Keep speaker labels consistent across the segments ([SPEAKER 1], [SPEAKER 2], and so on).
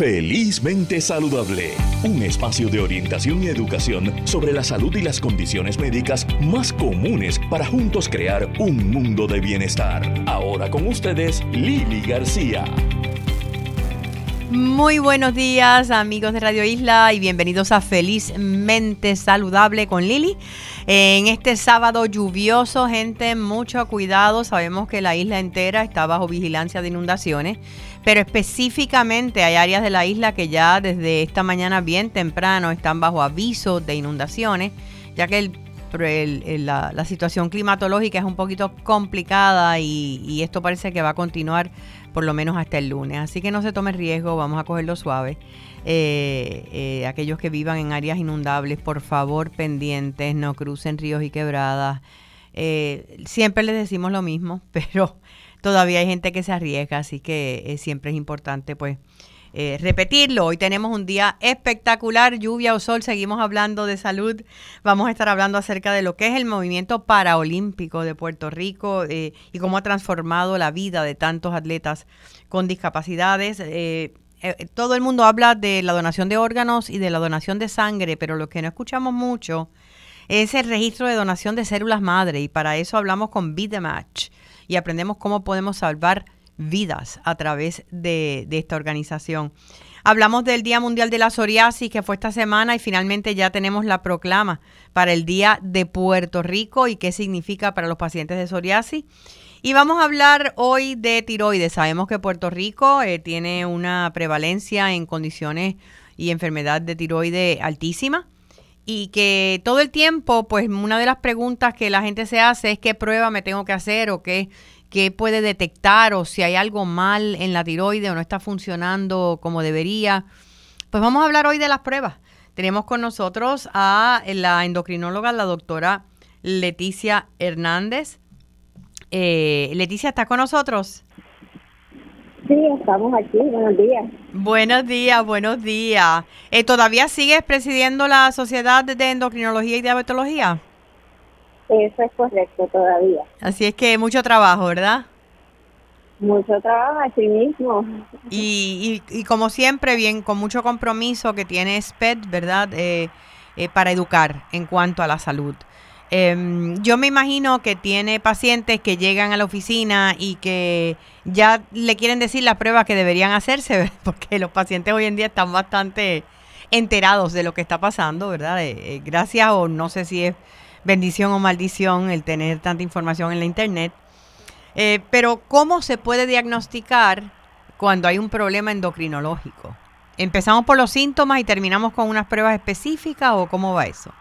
[SPEAKER 1] Felizmente Saludable, un espacio de orientación y educación sobre la salud y las condiciones médicas más comunes para juntos crear un mundo de bienestar. Ahora con ustedes, Lili García.
[SPEAKER 2] Muy buenos días amigos de Radio Isla y bienvenidos a Felizmente Saludable con Lili. En este sábado lluvioso, gente, mucho cuidado. Sabemos que la isla entera está bajo vigilancia de inundaciones, pero específicamente hay áreas de la isla que ya desde esta mañana bien temprano están bajo aviso de inundaciones, ya que la, situación climatológica es un poquito complicada y, y esto parece que va a continuar por lo menos hasta el lunes. Así que no se tome riesgo, vamos a cogerlo suave. Eh, eh, aquellos que vivan en áreas inundables, por favor, pendientes, no crucen ríos y quebradas. Eh, siempre les decimos lo mismo, pero todavía hay gente que se arriesga, así que siempre es importante pues eh, repetirlo. Hoy tenemos un día espectacular, lluvia o sol, seguimos hablando de salud. Vamos a estar hablando acerca de lo que es el movimiento paraolímpico de Puerto Rico eh, y cómo ha transformado la vida de tantos atletas con discapacidades. Eh, todo el mundo habla de la donación de órganos y de la donación de sangre, pero lo que no escuchamos mucho es el registro de donación de células madre y para eso hablamos con Beat the Match y aprendemos cómo podemos salvar vidas a través de, esta organización. Hablamos del Día Mundial de la Psoriasis que fue esta semana y finalmente ya tenemos la proclama para el Día de Puerto Rico y qué significa para los pacientes de psoriasis. Y vamos a hablar hoy de tiroides. Sabemos que Puerto Rico eh, tiene una prevalencia en condiciones y enfermedad de tiroides altísima y que todo el tiempo, pues una de las preguntas que la gente se hace es qué prueba me tengo que hacer o qué, qué puede detectar o si hay algo mal en la tiroide o no está funcionando como debería. Pues vamos a hablar hoy de las pruebas. Tenemos con nosotros a la endocrinóloga, la doctora Leticia Hernández. Eh, Leticia, ¿está con nosotros?
[SPEAKER 3] Sí, estamos aquí. Buenos días.
[SPEAKER 2] Buenos días, buenos días. Eh, ¿Todavía sigues presidiendo la Sociedad de Endocrinología y Diabetología?
[SPEAKER 3] Eso es correcto todavía.
[SPEAKER 2] Así es que mucho trabajo, ¿verdad?
[SPEAKER 3] Mucho trabajo así mismo.
[SPEAKER 2] Y, y, como siempre, bien, con mucho compromiso que tiene SPED, ¿verdad? Eh, eh, para educar en cuanto a la salud. Em, yo me imagino que tiene pacientes que llegan a la oficina y que ya le quieren decir las pruebas que deberían hacerse, porque los pacientes hoy en día están bastante enterados de lo que está pasando, ¿verdad? Eh, gracias o no sé si es bendición o maldición el tener tanta información en la internet. Eh, pero, ¿cómo se puede diagnosticar cuando hay un problema endocrinológico? ¿Empezamos por los síntomas y terminamos con unas pruebas específicas o cómo va eso?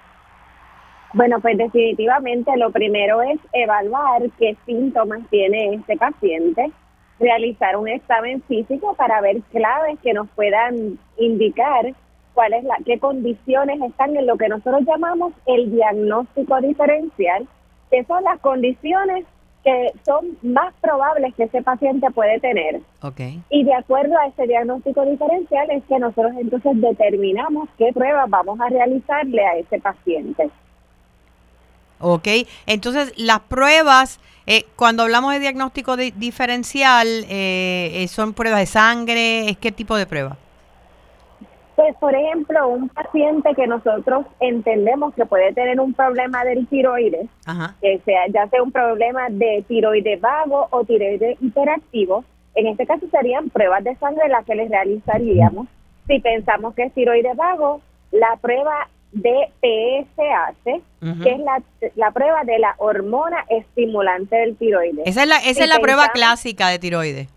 [SPEAKER 3] Bueno, pues definitivamente lo primero es evaluar qué síntomas tiene este paciente, realizar un examen físico para ver claves que nos puedan indicar cuál es la, qué condiciones están en lo que nosotros llamamos el diagnóstico diferencial, que son las condiciones que son más probables que ese paciente puede tener.
[SPEAKER 2] Okay.
[SPEAKER 3] Y de acuerdo a ese diagnóstico diferencial es que nosotros entonces determinamos qué pruebas vamos a realizarle a ese paciente.
[SPEAKER 2] Ok, entonces las pruebas, eh, cuando hablamos de diagnóstico diferencial, eh, eh, ¿son pruebas de sangre? ¿Es qué tipo de prueba?
[SPEAKER 3] Pues, por ejemplo, un paciente que nosotros entendemos que puede tener un problema del tiroides, que sea ya sea un problema de tiroides vago o tiroides hiperactivo, en este caso serían pruebas de sangre las que les realizaríamos. Si pensamos que es tiroides vago, la prueba de PSH, que es la, la, prueba de la hormona estimulante del tiroides.
[SPEAKER 2] Esa es la, esa es la prueba clásica de tiroides.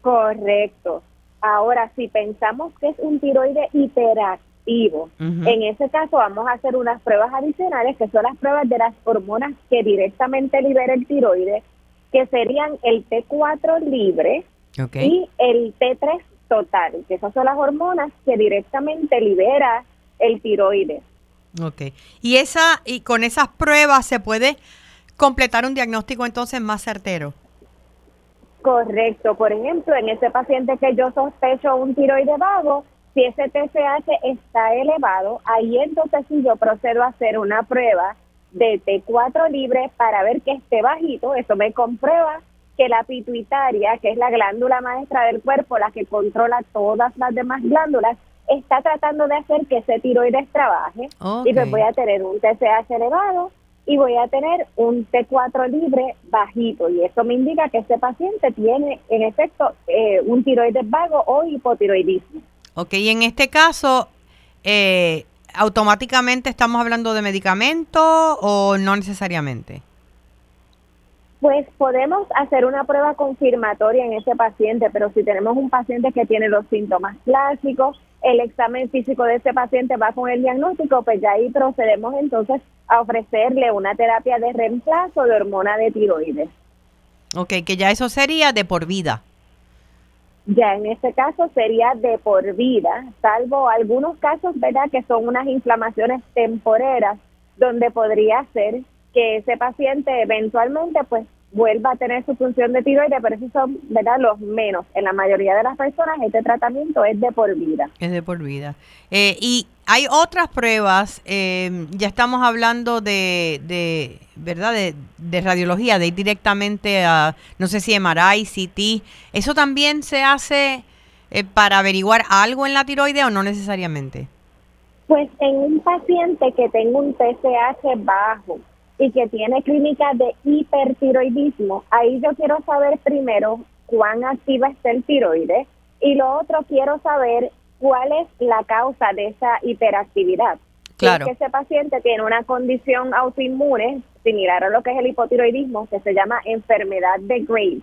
[SPEAKER 3] Correcto. Ahora, si pensamos que es un tiroide hiperactivo, en ese caso vamos a hacer unas pruebas adicionales que son las pruebas de las hormonas que directamente libera el tiroide, que serían el T4 libre y el T3 total, que esas son las hormonas que directamente libera el tiroides.
[SPEAKER 2] Ok. Y esa y con esas pruebas se puede completar un diagnóstico entonces más certero.
[SPEAKER 3] Correcto. Por ejemplo, en ese paciente que yo sospecho un tiroide vago, si ese TSH está elevado, ahí entonces sí yo procedo a hacer una prueba de T4 libre para ver que esté bajito. Eso me comprueba que la pituitaria, que es la glándula maestra del cuerpo, la que controla todas las demás glándulas, está tratando de hacer que ese tiroides trabaje y pues voy a tener un TSH elevado y voy a tener un T4 libre bajito y eso me indica que este paciente tiene en efecto eh, un tiroides vago o hipotiroidismo.
[SPEAKER 2] Ok, y en este caso, eh, ¿automáticamente estamos hablando de medicamento o no necesariamente?
[SPEAKER 3] Pues podemos hacer una prueba confirmatoria en ese paciente, pero si tenemos un paciente que tiene los síntomas clásicos, el examen físico de ese paciente va con el diagnóstico, pues ya ahí procedemos entonces a ofrecerle una terapia de reemplazo de hormona de tiroides.
[SPEAKER 2] Ok, que ya eso sería de por vida.
[SPEAKER 3] Ya en este caso sería de por vida, salvo algunos casos, ¿verdad?, que son unas inflamaciones temporeras, donde podría ser que ese paciente eventualmente pues vuelva a tener su función de tiroides, pero esos son ¿verdad? los menos. En la mayoría de las personas este tratamiento es de por vida.
[SPEAKER 2] Es de por vida. Eh, y hay otras pruebas, eh, ya estamos hablando de, de ¿verdad? De, radiología, de ir directamente a, no sé si MRI, CT. ¿Eso también se hace eh, para averiguar algo en la tiroide o no necesariamente?
[SPEAKER 3] Pues en un paciente que tenga un TSH bajo, y que tiene clínica de hipertiroidismo, ahí yo quiero saber primero cuán activa está el tiroides y lo otro quiero saber cuál es la causa de esa hiperactividad.
[SPEAKER 2] Claro.
[SPEAKER 3] que ese paciente tiene una condición autoinmune similar a lo que es el hipotiroidismo, que se llama enfermedad de Graves,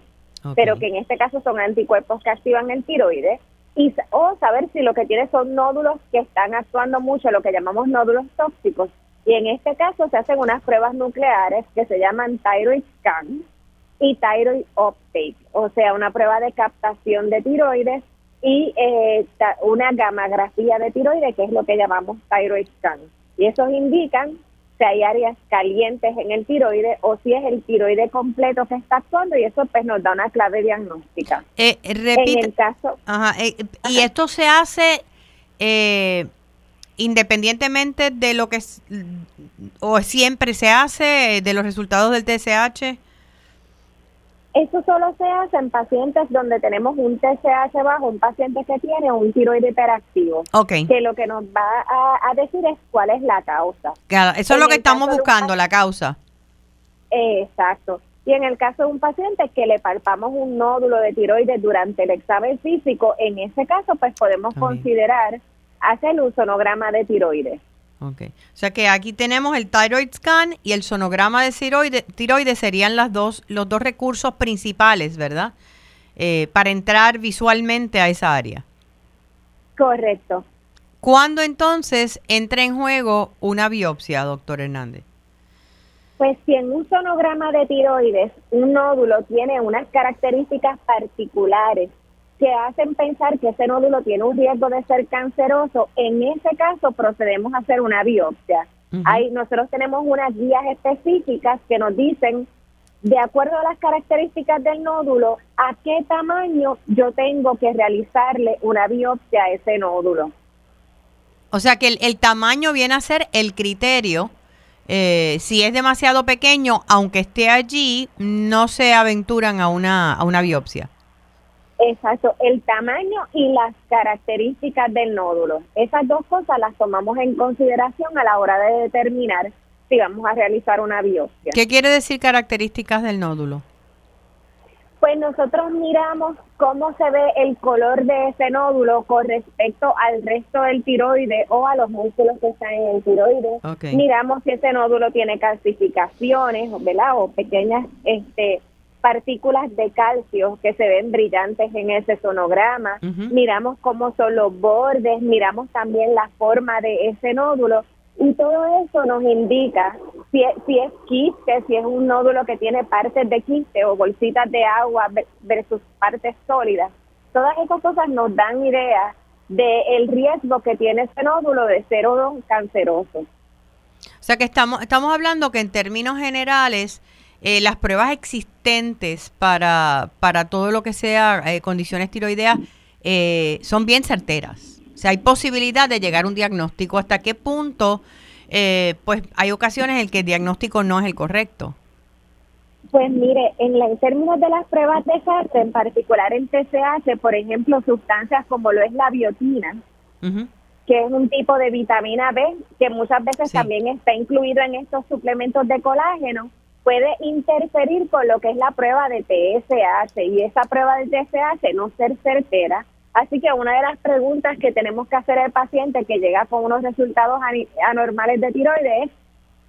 [SPEAKER 3] pero que en este caso son anticuerpos que activan el tiroides, y, o saber si lo que tiene son nódulos que están actuando mucho, lo que llamamos nódulos tóxicos, y en este caso se hacen unas pruebas nucleares que se llaman thyroid scan y thyroid uptake, o sea, una prueba de captación de tiroides y eh, una gamografía de tiroides, que es lo que llamamos thyroid scan. Y esos indican si hay áreas calientes en el tiroides o si es el tiroide completo que está actuando y eso pues nos da una clave diagnóstica.
[SPEAKER 2] Eh, repite, en el caso... Eh, y esto se hace... Eh, independientemente de lo que o siempre se hace de los resultados del TSH?
[SPEAKER 3] Eso solo se hace en pacientes donde tenemos un TSH bajo, un paciente que tiene un tiroide hiperactivo.
[SPEAKER 2] Okay.
[SPEAKER 3] Que lo que nos va a, decir es cuál es la causa.
[SPEAKER 2] Claro, eso es lo que estamos buscando, la causa.
[SPEAKER 3] exacto. Y en el caso de un paciente que le palpamos un nódulo de tiroides durante el examen físico, en ese caso pues podemos considerar hace el sonograma de tiroides.
[SPEAKER 2] Ok. O sea que aquí tenemos el thyroid scan y el sonograma de tiroides, tiroides serían las dos, los dos recursos principales, ¿verdad? Eh, para entrar visualmente a esa área.
[SPEAKER 3] Correcto.
[SPEAKER 2] ¿Cuándo entonces entra en juego una biopsia, doctor Hernández?
[SPEAKER 3] Pues si en un sonograma de tiroides un nódulo tiene unas características particulares que hacen pensar que ese nódulo tiene un riesgo de ser canceroso, en ese caso procedemos a hacer una biopsia. Ahí nosotros tenemos unas guías específicas que nos dicen, de acuerdo a las características del nódulo, a qué tamaño yo tengo que realizarle una biopsia a ese nódulo.
[SPEAKER 2] O sea que el, tamaño viene a ser el criterio. Eh, si es demasiado pequeño, aunque esté allí, no se aventuran a una, a una biopsia.
[SPEAKER 3] Exacto, el tamaño y las características del nódulo. Esas dos cosas las tomamos en consideración a la hora de determinar si vamos a realizar una biopsia.
[SPEAKER 2] ¿Qué quiere decir características del nódulo?
[SPEAKER 3] Pues nosotros miramos cómo se ve el color de ese nódulo con respecto al resto del tiroide o a los músculos que están en el tiroide. Miramos si ese nódulo tiene calcificaciones, ¿verdad? O pequeñas este, partículas de calcio que se ven brillantes en ese sonograma, miramos cómo son los bordes, miramos también la forma de ese nódulo y todo eso nos indica si es, si es quiste, si es un nódulo que tiene partes de quiste o bolsitas de agua versus partes sólidas. Todas esas cosas nos dan idea del riesgo que tiene ese nódulo de ser o canceroso.
[SPEAKER 2] O sea que estamos, estamos hablando que en términos generales eh, las pruebas existentes para, para todo lo que sea eh, condiciones tiroideas eh, son bien certeras. O sea, hay posibilidad de llegar a un diagnóstico. ¿Hasta qué punto? pues hay ocasiones en que el diagnóstico no es el correcto.
[SPEAKER 3] Pues mire, en, términos de las pruebas de SARS, en particular el TCH, por ejemplo, sustancias como lo es la biotina, que es un tipo de vitamina B que muchas veces también está incluido en estos suplementos de colágeno, puede interferir con lo que es la prueba de TSH y esa prueba de TSH no ser certera. Así que una de las preguntas que tenemos que hacer al paciente que llega con unos resultados anormales de tiroides es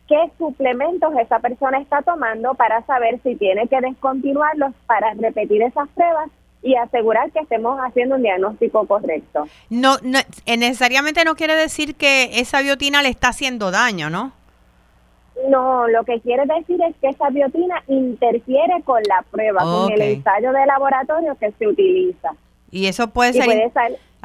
[SPEAKER 3] qué suplementos esa persona está tomando para saber si tiene que descontinuarlos para repetir esas pruebas y asegurar que estemos haciendo un diagnóstico correcto.
[SPEAKER 2] No, no necesariamente no quiere decir que esa biotina le está haciendo daño, ¿no?
[SPEAKER 3] No, lo que quiere decir es que esa biotina interfiere con la prueba, con el ensayo de laboratorio que se utiliza.
[SPEAKER 2] Y eso puede ser...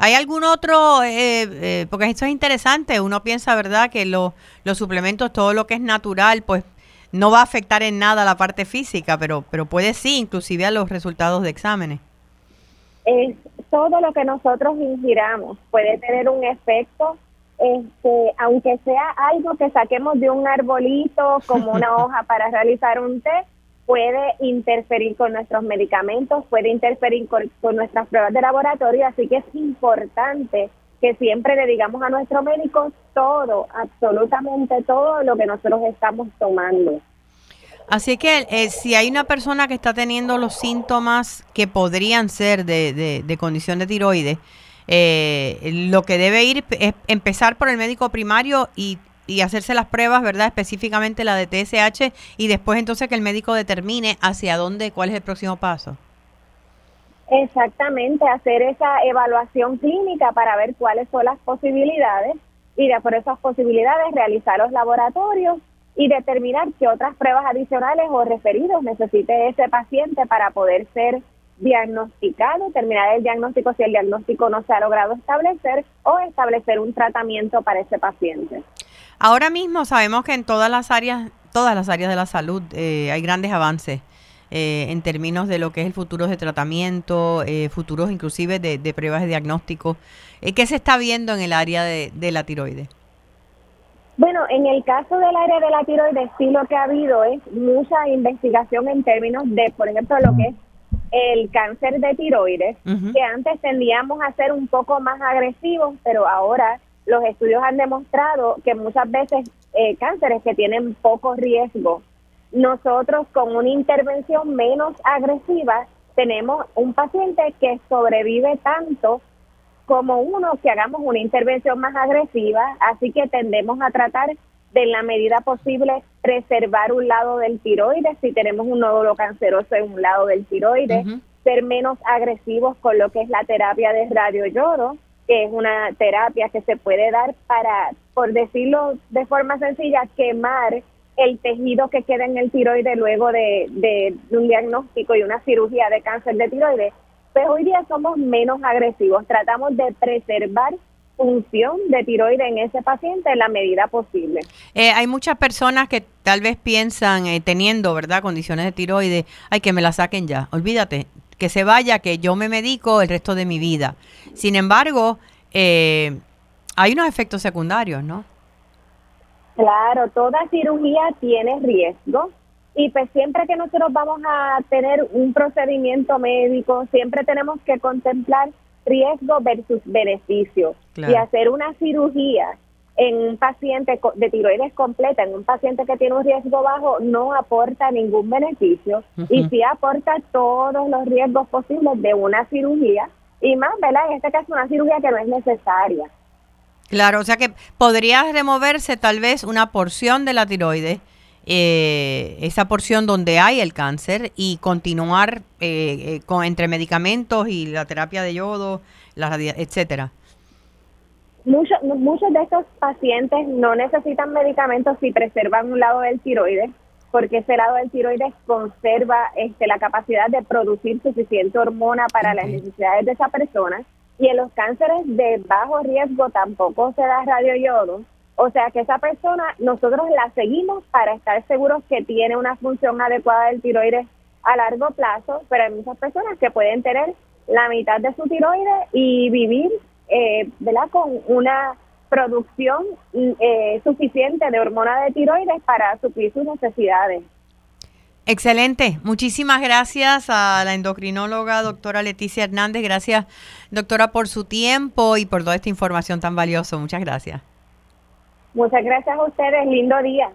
[SPEAKER 2] ¿Hay algún otro, eh, eh, porque esto es interesante, uno piensa, ¿verdad?, que los suplementos, todo lo que es natural, pues no va a afectar en nada la parte física, pero, pero puede sí, inclusive a los resultados de exámenes.
[SPEAKER 3] Es todo lo que nosotros ingiramos puede tener un efecto, este, aunque sea algo que saquemos de un arbolito como una hoja para realizar un té, puede interferir con nuestros medicamentos, puede interferir con, nuestras pruebas de laboratorio, así que es importante que siempre le digamos a nuestro médico todo, absolutamente todo lo que nosotros estamos tomando.
[SPEAKER 2] Así que eh, si hay una persona que está teniendo los síntomas que podrían ser de, de condición de tiroides, eh, lo que debe ir es empezar por el médico primario y y hacerse las pruebas, ¿verdad? Específicamente la de TSH y después entonces que el médico determine hacia dónde, cuál es el próximo paso.
[SPEAKER 3] Exactamente, hacer esa evaluación clínica para ver cuáles son las posibilidades y de por esas posibilidades realizar los laboratorios y determinar qué otras pruebas adicionales o referidos necesite ese paciente para poder ser diagnosticado, terminar el diagnóstico si el diagnóstico no se ha logrado establecer o establecer un tratamiento para ese paciente.
[SPEAKER 2] Ahora mismo sabemos que en todas las áreas, todas las áreas de la salud eh, hay grandes avances eh, en términos de lo que es el futuro de tratamiento, eh, futuros inclusive de, pruebas de diagnóstico. ¿Qué se está viendo en el área de, la tiroides?
[SPEAKER 3] Bueno, en el caso del área de la tiroides, sí lo que ha habido es mucha investigación en términos de, por ejemplo, lo que es el cáncer de tiroides, que antes tendíamos a ser un poco más agresivos, pero ahora los estudios han demostrado que muchas veces eh, cánceres que tienen poco riesgo, nosotros con una intervención menos agresiva tenemos un paciente que sobrevive tanto como uno que hagamos una intervención más agresiva, así que tendemos a tratar de en la medida posible preservar un lado del tiroides, si tenemos un nódulo canceroso en un lado del tiroides, ser menos agresivos con lo que es la terapia de radioyodo, que es una terapia que se puede dar para, por decirlo de forma sencilla, quemar el tejido que queda en el tiroides luego de, de, un diagnóstico y una cirugía de cáncer de tiroides. Pues hoy día somos menos agresivos, tratamos de preservar función de tiroides en ese paciente en la medida posible.
[SPEAKER 2] Eh, hay muchas personas que tal vez piensan, eh, teniendo, ¿verdad?, condiciones de tiroides, ay, que me la saquen ya. Olvídate, que se vaya, que yo me medico el resto de mi vida. Sin embargo, eh, hay unos efectos secundarios, ¿no?
[SPEAKER 3] Claro, toda cirugía tiene riesgo y pues siempre que nosotros vamos a tener un procedimiento médico, siempre tenemos que contemplar riesgo versus beneficio. Y hacer una cirugía en un paciente de tiroides completa, en un paciente que tiene un riesgo bajo, no aporta ningún beneficio. Y sí aporta todos los riesgos posibles de una cirugía. Y más, ¿verdad? En este caso, una cirugía que no es necesaria.
[SPEAKER 2] Claro, o sea que podría removerse tal vez una porción de la tiroides, eh, esa porción donde hay el cáncer y continuar eh, eh, con entre medicamentos y la terapia de yodo, la etcétera.
[SPEAKER 3] Muchos, muchos de estos pacientes no necesitan medicamentos si preservan un lado del tiroides, porque ese lado del tiroides conserva este, la capacidad de producir suficiente hormona para las necesidades de esa persona. Y en los cánceres de bajo riesgo tampoco se da radioyodo. O sea que esa persona nosotros la seguimos para estar seguros que tiene una función adecuada del tiroides a largo plazo, pero hay muchas personas que pueden tener la mitad de su tiroides y vivir eh, ¿verdad? con una producción eh, suficiente de hormona de tiroides para suplir sus necesidades.
[SPEAKER 2] Excelente. Muchísimas gracias a la endocrinóloga doctora Leticia Hernández. Gracias, doctora, por su tiempo y por toda esta información tan valiosa. Muchas gracias.
[SPEAKER 3] Muchas gracias a ustedes. Lindo día.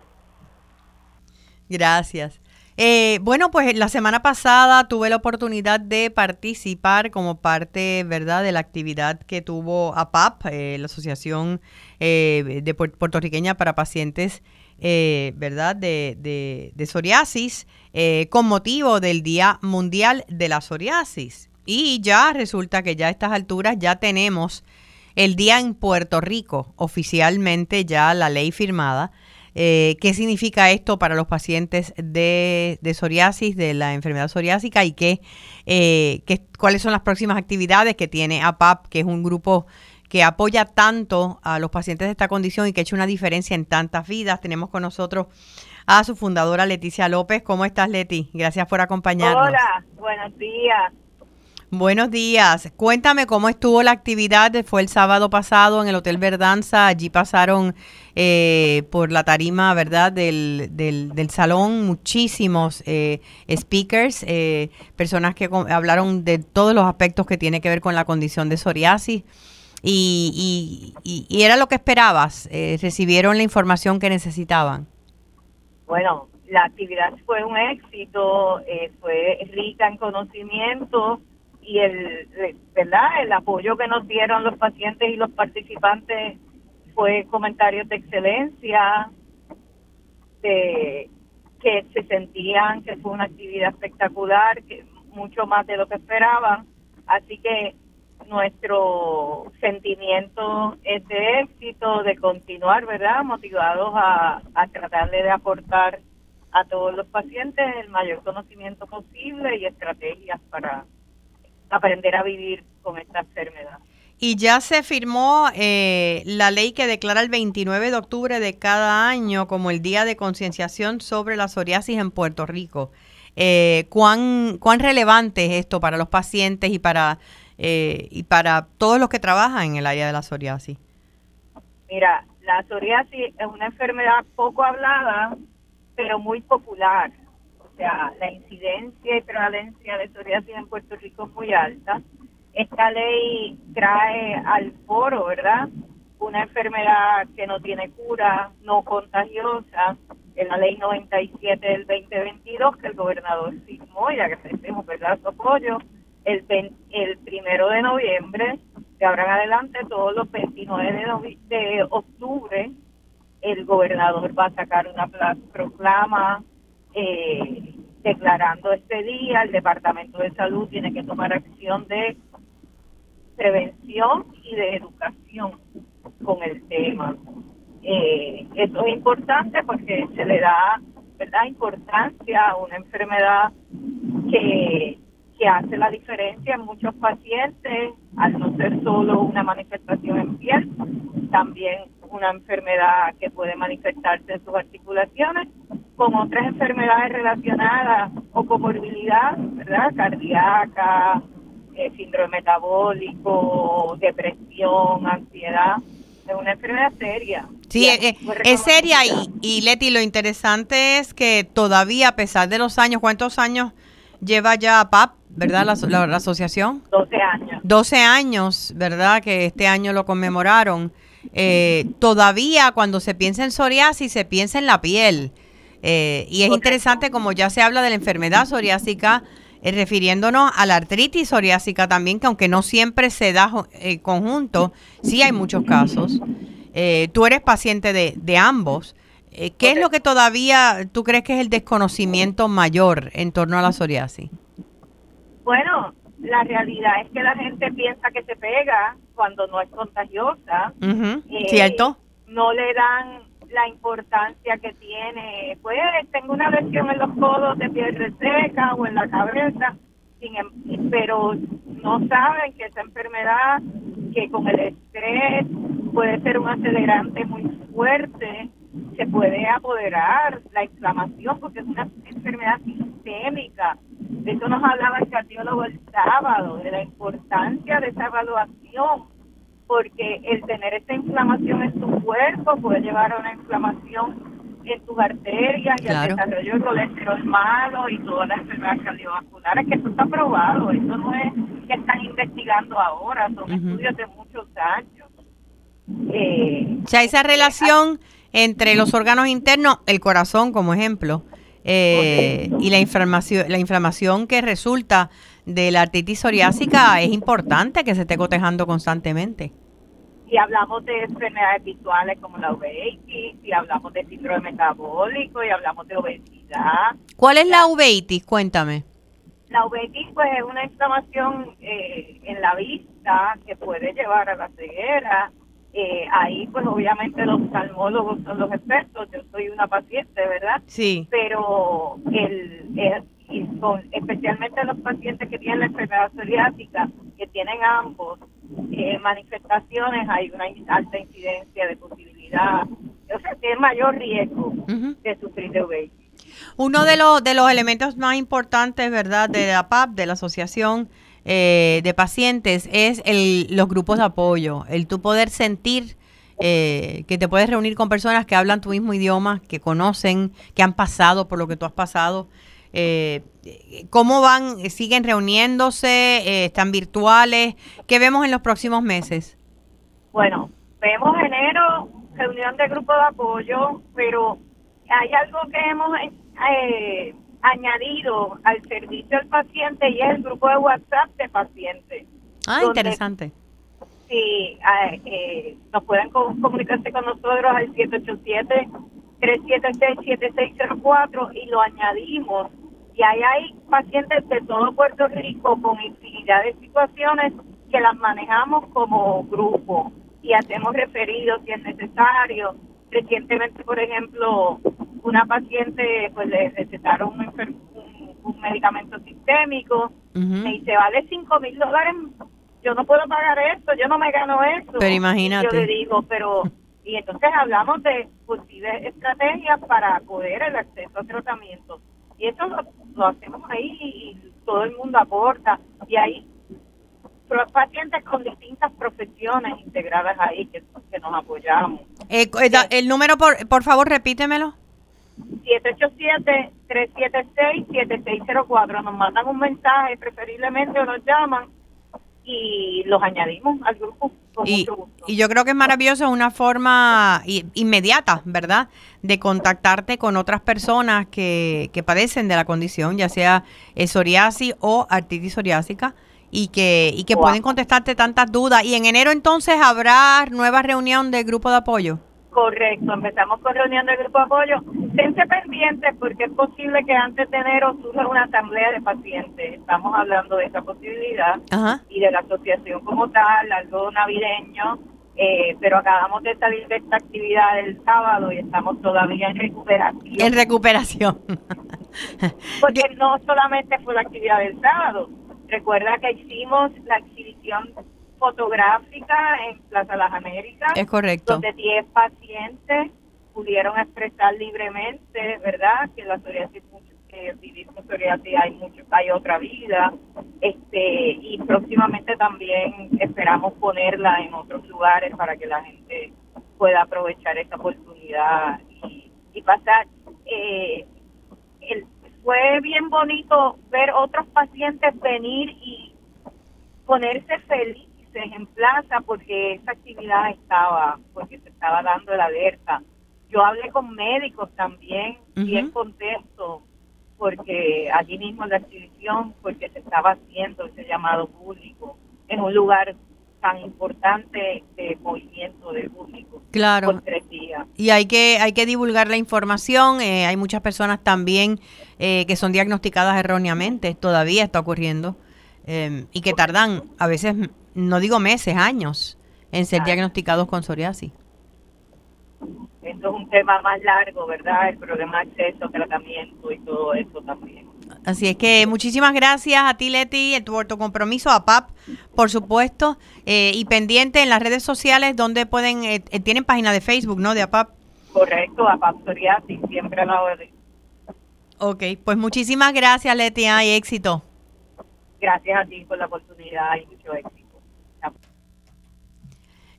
[SPEAKER 2] Gracias. Eh, bueno, pues la semana pasada tuve la oportunidad de participar como parte, ¿verdad?, de la actividad que tuvo APAP, eh, la Asociación eh, de Puertorriqueña para Pacientes, ¿verdad?, de, de psoriasis, con motivo del Día Mundial de la Psoriasis. Y ya resulta que ya a estas alturas ya tenemos el día en Puerto Rico, oficialmente ya la ley firmada eh, qué significa esto para los pacientes de, psoriasis, de la enfermedad psoriásica y qué, eh, qué, cuáles son las próximas actividades que tiene APAP, que es un grupo que apoya tanto a los pacientes de esta condición y que ha hecho una diferencia en tantas vidas. Tenemos con nosotros a su fundadora Leticia López. ¿Cómo estás, Leti? Gracias por acompañarnos.
[SPEAKER 4] Hola, buenos días.
[SPEAKER 2] Buenos días. Cuéntame cómo estuvo la actividad. Fue el sábado pasado en el Hotel Verdanza. Allí pasaron eh, por la tarima, ¿verdad?, del, del, salón muchísimos eh, speakers, eh, personas que hablaron de todos los aspectos que tiene que ver con la condición de psoriasis. Y, y, y era lo que esperabas. ¿Recibieron la información que necesitaban?
[SPEAKER 4] Bueno, la actividad fue un éxito, fue rica en conocimiento y el, ¿verdad? el apoyo que nos dieron los pacientes y los participantes fue comentarios de excelencia, de que se sentían que fue una actividad espectacular, que mucho más de lo que esperaban. Así que nuestro sentimiento es de éxito, de continuar, ¿verdad? Motivados a, a tratarle de aportar a todos los pacientes el mayor conocimiento posible y estrategias para aprender a vivir con esta enfermedad.
[SPEAKER 2] Y ya se firmó eh, la ley que declara el 29 de octubre de cada año como el Día de Concienciación sobre la Psoriasis en Puerto Rico. Eh, ¿cuán, ¿Cuán relevante es esto para los pacientes y para, eh, y para todos los que trabajan en el área de la psoriasis?
[SPEAKER 4] Mira, la psoriasis es una enfermedad poco hablada, pero muy popular sea, la incidencia y prevalencia de psoriasis en Puerto Rico es muy alta. Esta ley trae al foro, ¿verdad? Una enfermedad que no tiene cura, no contagiosa, en la ley 97 del 2022 que el gobernador firmó y agradecemos, ¿verdad?, su apoyo. El, el primero de noviembre, de ahora en adelante, todos los 29 de, de octubre, el gobernador va a sacar una proclama eh, declarando este día, el Departamento de Salud tiene que tomar acción de prevención y de educación con el tema. Eh, esto es importante porque se le da importancia a una enfermedad que, que hace la diferencia en muchos pacientes, al no ser solo una manifestación en piel, también una enfermedad que puede manifestarse en sus articulaciones con otras enfermedades relacionadas o comorbilidad, ¿verdad? Cardíaca, eh, síndrome metabólico, depresión, ansiedad. Es una enfermedad seria.
[SPEAKER 2] Sí, es, es seria y, y Leti, lo interesante es que todavía, a pesar de los años, ¿cuántos años lleva ya PAP, verdad, la, la, asociación?
[SPEAKER 4] 12 años.
[SPEAKER 2] 12 años, ¿verdad? Que este año lo conmemoraron. Eh, todavía cuando se piensa en psoriasis se piensa en la piel. Eh, y es interesante como ya se habla de la enfermedad psoriásica, eh, refiriéndonos a la artritis psoriásica también, que aunque no siempre se da en conjunto, sí hay muchos casos. tú eres paciente de, de ambos. ¿Qué es lo que todavía tú crees que es el desconocimiento mayor en torno a la psoriasis?
[SPEAKER 4] Bueno, la realidad es que la gente piensa que se pega cuando no es contagiosa.
[SPEAKER 2] ¿Cierto?
[SPEAKER 4] No le dan la importancia que tiene. Pues tengo una lesión en los codos de piel reseca o en la cabeza, sin, em, pero no saben que esa enfermedad, que con el estrés puede ser un acelerante muy fuerte, se puede apoderar la inflamación porque es una enfermedad sistémica. De eso nos hablaba el cardiólogo el sábado, de la importancia de esa evaluación porque el tener esta inflamación en tu cuerpo puede llevar a una inflamación en tus arterias y al desarrollo del colesterol malo y todas las enfermedades cardiovasculares, que eso está probado, eso no es que están investigando ahora, son estudios de muchos años.
[SPEAKER 2] Eh, o sea, esa relación entre los órganos internos, el corazón como ejemplo, eh, y la inflamación, la inflamación que resulta de la artritis psoriásica es importante que se esté cotejando constantemente.
[SPEAKER 4] Si hablamos de enfermedades visuales como la uveitis, si hablamos de síndrome metabólico y hablamos de obesidad.
[SPEAKER 2] ¿Cuál es la uveitis? Cuéntame.
[SPEAKER 4] La uveitis pues es una inflamación eh, en la vista que puede llevar a la ceguera. Eh, ahí pues obviamente los oftalmólogos son los expertos, yo soy una paciente, ¿verdad?
[SPEAKER 2] Sí.
[SPEAKER 4] Pero el, el especialmente los pacientes que tienen la enfermedad psoriásica, que tienen ambos eh, manifestaciones, hay una alta incidencia de posibilidad, o sea, tiene mayor riesgo de sufrir de uveitis.
[SPEAKER 2] Uno de los, de los elementos más importantes, ¿verdad?, de la PAP, de la Asociación eh, de Pacientes, es el, los grupos de apoyo, el tú poder sentir eh, que te puedes reunir con personas que hablan tu mismo idioma, que conocen, que han pasado por lo que tú has pasado eh, ¿Cómo van? ¿Siguen reuniéndose? Eh, ¿Están virtuales? ¿Qué vemos en los próximos meses?
[SPEAKER 4] Bueno, vemos enero, reunión de grupo de apoyo, pero hay algo que hemos eh, añadido al servicio al paciente y es el grupo de WhatsApp de pacientes.
[SPEAKER 2] Ah, interesante.
[SPEAKER 4] Sí, eh, nos pueden comunicarse con nosotros al 787-376-7604 y lo añadimos y ahí hay pacientes de todo Puerto Rico con infinidad de situaciones que las manejamos como grupo y hacemos referidos si es necesario. Recientemente, por ejemplo, una paciente pues le recetaron un, un, medicamento sistémico, me dice, vale cinco mil dólares, yo no puedo pagar esto, yo no me gano eso.
[SPEAKER 2] Pero imagínate.
[SPEAKER 4] yo le digo, pero... Y entonces hablamos de posibles estrategias para poder el acceso a tratamiento. Y eso lo, hacemos ahí y todo el mundo aporta. Y hay pacientes con distintas profesiones integradas ahí que, nos apoyamos.
[SPEAKER 2] Eh, eh, el número, por, por favor, repítemelo.
[SPEAKER 4] 787-376-7604. Nos mandan un mensaje, preferiblemente, o nos llaman y los añadimos al grupo con
[SPEAKER 2] y,
[SPEAKER 4] mucho gusto.
[SPEAKER 2] Y yo creo que es maravilloso, una forma inmediata, ¿verdad?, de contactarte con otras personas que, que padecen de la condición, ya sea psoriasis o artritis psoriásica, y que, y que pueden contestarte tantas dudas. Y en enero entonces habrá nueva reunión del grupo de apoyo.
[SPEAKER 4] Correcto, empezamos con reunión del grupo de apoyo. Tense pendientes porque es posible que antes de enero surja una asamblea de pacientes. Estamos hablando de esa posibilidad y de la asociación como tal, algo navideño, eh, pero acabamos de salir de esta actividad el sábado y estamos todavía en recuperación.
[SPEAKER 2] En recuperación.
[SPEAKER 4] porque no solamente fue la actividad del sábado. Recuerda que hicimos la exhibición fotográfica en Plaza Las Américas.
[SPEAKER 2] Es correcto.
[SPEAKER 4] Donde 10 pacientes pudieron expresar libremente, ¿verdad? Que la psoriasis, que vivir con psoriasis hay mucho, hay otra vida. Este, y próximamente también esperamos ponerla en otros lugares para que la gente pueda aprovechar esta oportunidad y, y pasar. Eh, el, fue bien bonito ver otros pacientes venir y ponerse feliz en plaza porque esa actividad estaba, porque se estaba dando la alerta. Yo hablé con médicos también, bien contento, porque allí mismo en la exhibición, porque se estaba haciendo ese llamado público en un lugar tan importante de movimiento del público.
[SPEAKER 2] Claro. Y hay que hay que divulgar la información. Eh, hay muchas personas también eh, que son diagnosticadas erróneamente. Todavía está ocurriendo. Eh, y que tardan a veces no digo meses, años, en ser diagnosticados con psoriasis.
[SPEAKER 4] Esto es un tema más largo, ¿verdad? El problema de acceso, tratamiento y todo eso también.
[SPEAKER 2] Así es que muchísimas gracias a ti, Leti, por tu compromiso, a PAP, por supuesto, eh, y pendiente en las redes sociales donde pueden, eh, eh, tienen página de Facebook, ¿no? De APAP.
[SPEAKER 4] Correcto, APAP Psoriasis, siempre a la orden.
[SPEAKER 2] Ok, pues muchísimas gracias, Leti, y éxito.
[SPEAKER 4] Gracias a ti por la oportunidad y mucho éxito.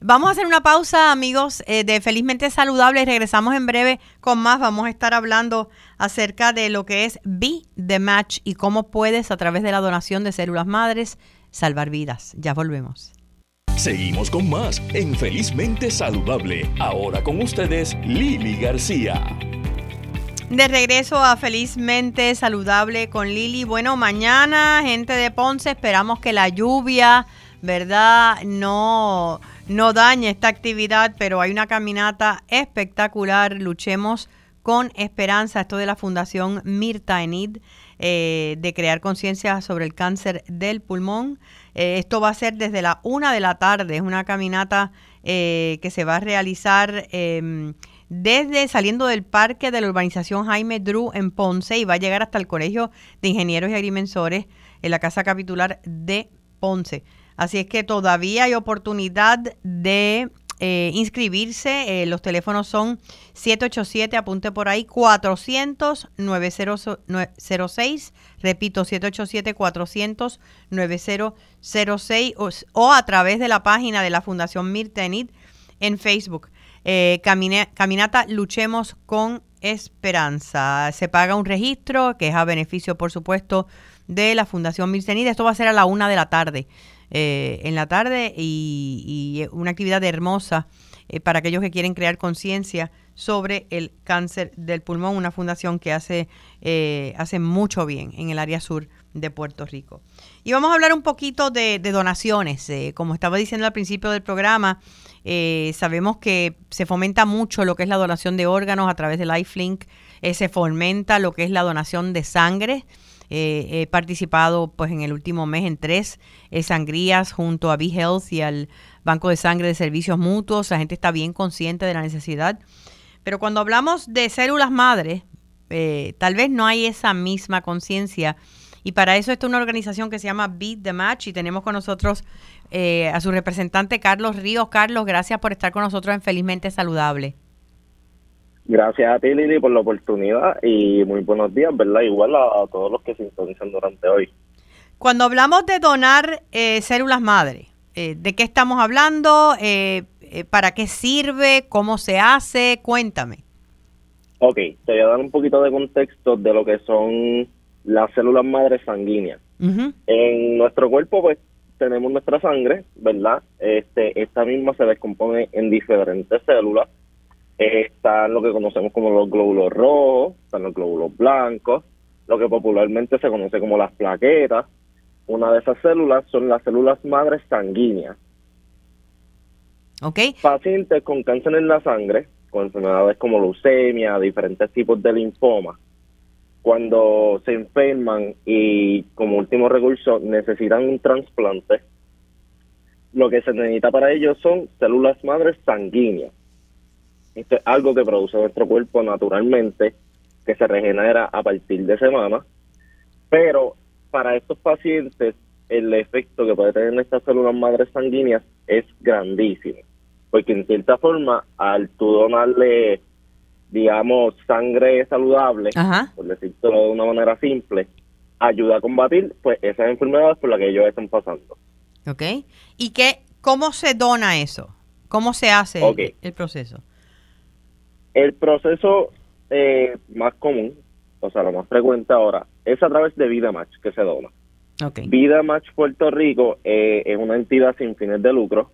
[SPEAKER 2] Vamos a hacer una pausa, amigos, eh, de Felizmente Saludable. Regresamos en breve con más. Vamos a estar hablando acerca de lo que es Be the Match y cómo puedes, a través de la donación de células madres, salvar vidas. Ya volvemos.
[SPEAKER 1] Seguimos con más en Felizmente Saludable. Ahora con ustedes, Lili García.
[SPEAKER 2] De regreso a Felizmente Saludable con Lili. Bueno, mañana, gente de Ponce, esperamos que la lluvia, ¿verdad? No, no dañe esta actividad, pero hay una caminata espectacular. Luchemos con esperanza. Esto de la Fundación Mirta Enid, eh, de crear conciencia sobre el cáncer del pulmón. Eh, esto va a ser desde la una de la tarde. Es una caminata eh, que se va a realizar em, desde saliendo del parque de la urbanización Jaime Drew en Ponce y va a llegar hasta el Colegio de Ingenieros y Agrimensores en la Casa Capitular de Ponce. Así es que todavía hay oportunidad de eh, inscribirse. Eh, los teléfonos son 787, apunte por ahí, 400-9006. Repito, 787-400-9006 o, o, a través de la página de la Fundación Mirtenit en Facebook. Eh, caminata Luchemos con Esperanza. Se paga un registro que es a beneficio, por supuesto, de la Fundación Mirtenit. Esto va a ser a la una de la tarde. Eh, en la tarde y, una actividad hermosa eh, para aquellos que quieren crear conciencia sobre el cáncer del pulmón, una fundación que hace, eh, hace mucho bien en el área sur de Puerto Rico. Y vamos a hablar un poquito de, donaciones. como estaba diciendo al principio del programa, sabemos que se fomenta mucho lo que es la donación de órganos a través de LifeLink, se fomenta lo que es la donación de sangre. Eh, he participado pues en el último mes en tres eh, sangrías junto a B-Health y al Banco de Sangre de Servicios Mutuos. La gente está bien consciente de la necesidad. Pero cuando hablamos de células madres, eh, tal vez no hay esa misma conciencia. Y para eso está una organización que se llama Beat the Match y tenemos con nosotros a su representante Carlos Ríos. Carlos, gracias por estar con nosotros en Felizmente Saludable.
[SPEAKER 5] Gracias a ti, Lili, por la oportunidad y muy buenos días, ¿verdad? Igual a, todos los que sintonizan durante hoy.
[SPEAKER 2] Cuando hablamos de donar eh, células madre, eh, ¿de qué estamos hablando? Eh, ¿Para qué sirve? ¿Cómo se hace? Cuéntame.
[SPEAKER 5] Ok, te voy a dar un poquito de contexto de lo que son las células madres sanguíneas. En nuestro cuerpo, pues, tenemos nuestra sangre, ¿verdad? Este, esta misma se descompone en diferentes células están lo que conocemos como los glóbulos rojos, están los glóbulos blancos, lo que popularmente se conoce como las plaquetas. Una de esas células son las células madres sanguíneas.
[SPEAKER 2] Okay.
[SPEAKER 5] Pacientes con cáncer en la sangre, con enfermedades como leucemia, diferentes tipos de linfoma, cuando se enferman y como último recurso necesitan un trasplante, lo que se necesita para ellos son células madres sanguíneas. Esto es algo que produce nuestro cuerpo naturalmente, que se regenera a partir de semanas, pero para estos pacientes el efecto que puede tener estas células madres sanguíneas es grandísimo, porque en cierta forma al tú donarle, digamos, sangre saludable, por decirlo de una manera simple, ayuda a combatir pues esas enfermedades por las que ellos están pasando.
[SPEAKER 2] Ok. ¿Y qué, cómo se dona eso? ¿Cómo se hace el proceso?
[SPEAKER 5] El proceso eh, más común, o sea, lo más frecuente ahora, es a través de Vida Match que se dona. Vida Match Puerto Rico eh, es una entidad sin fines de lucro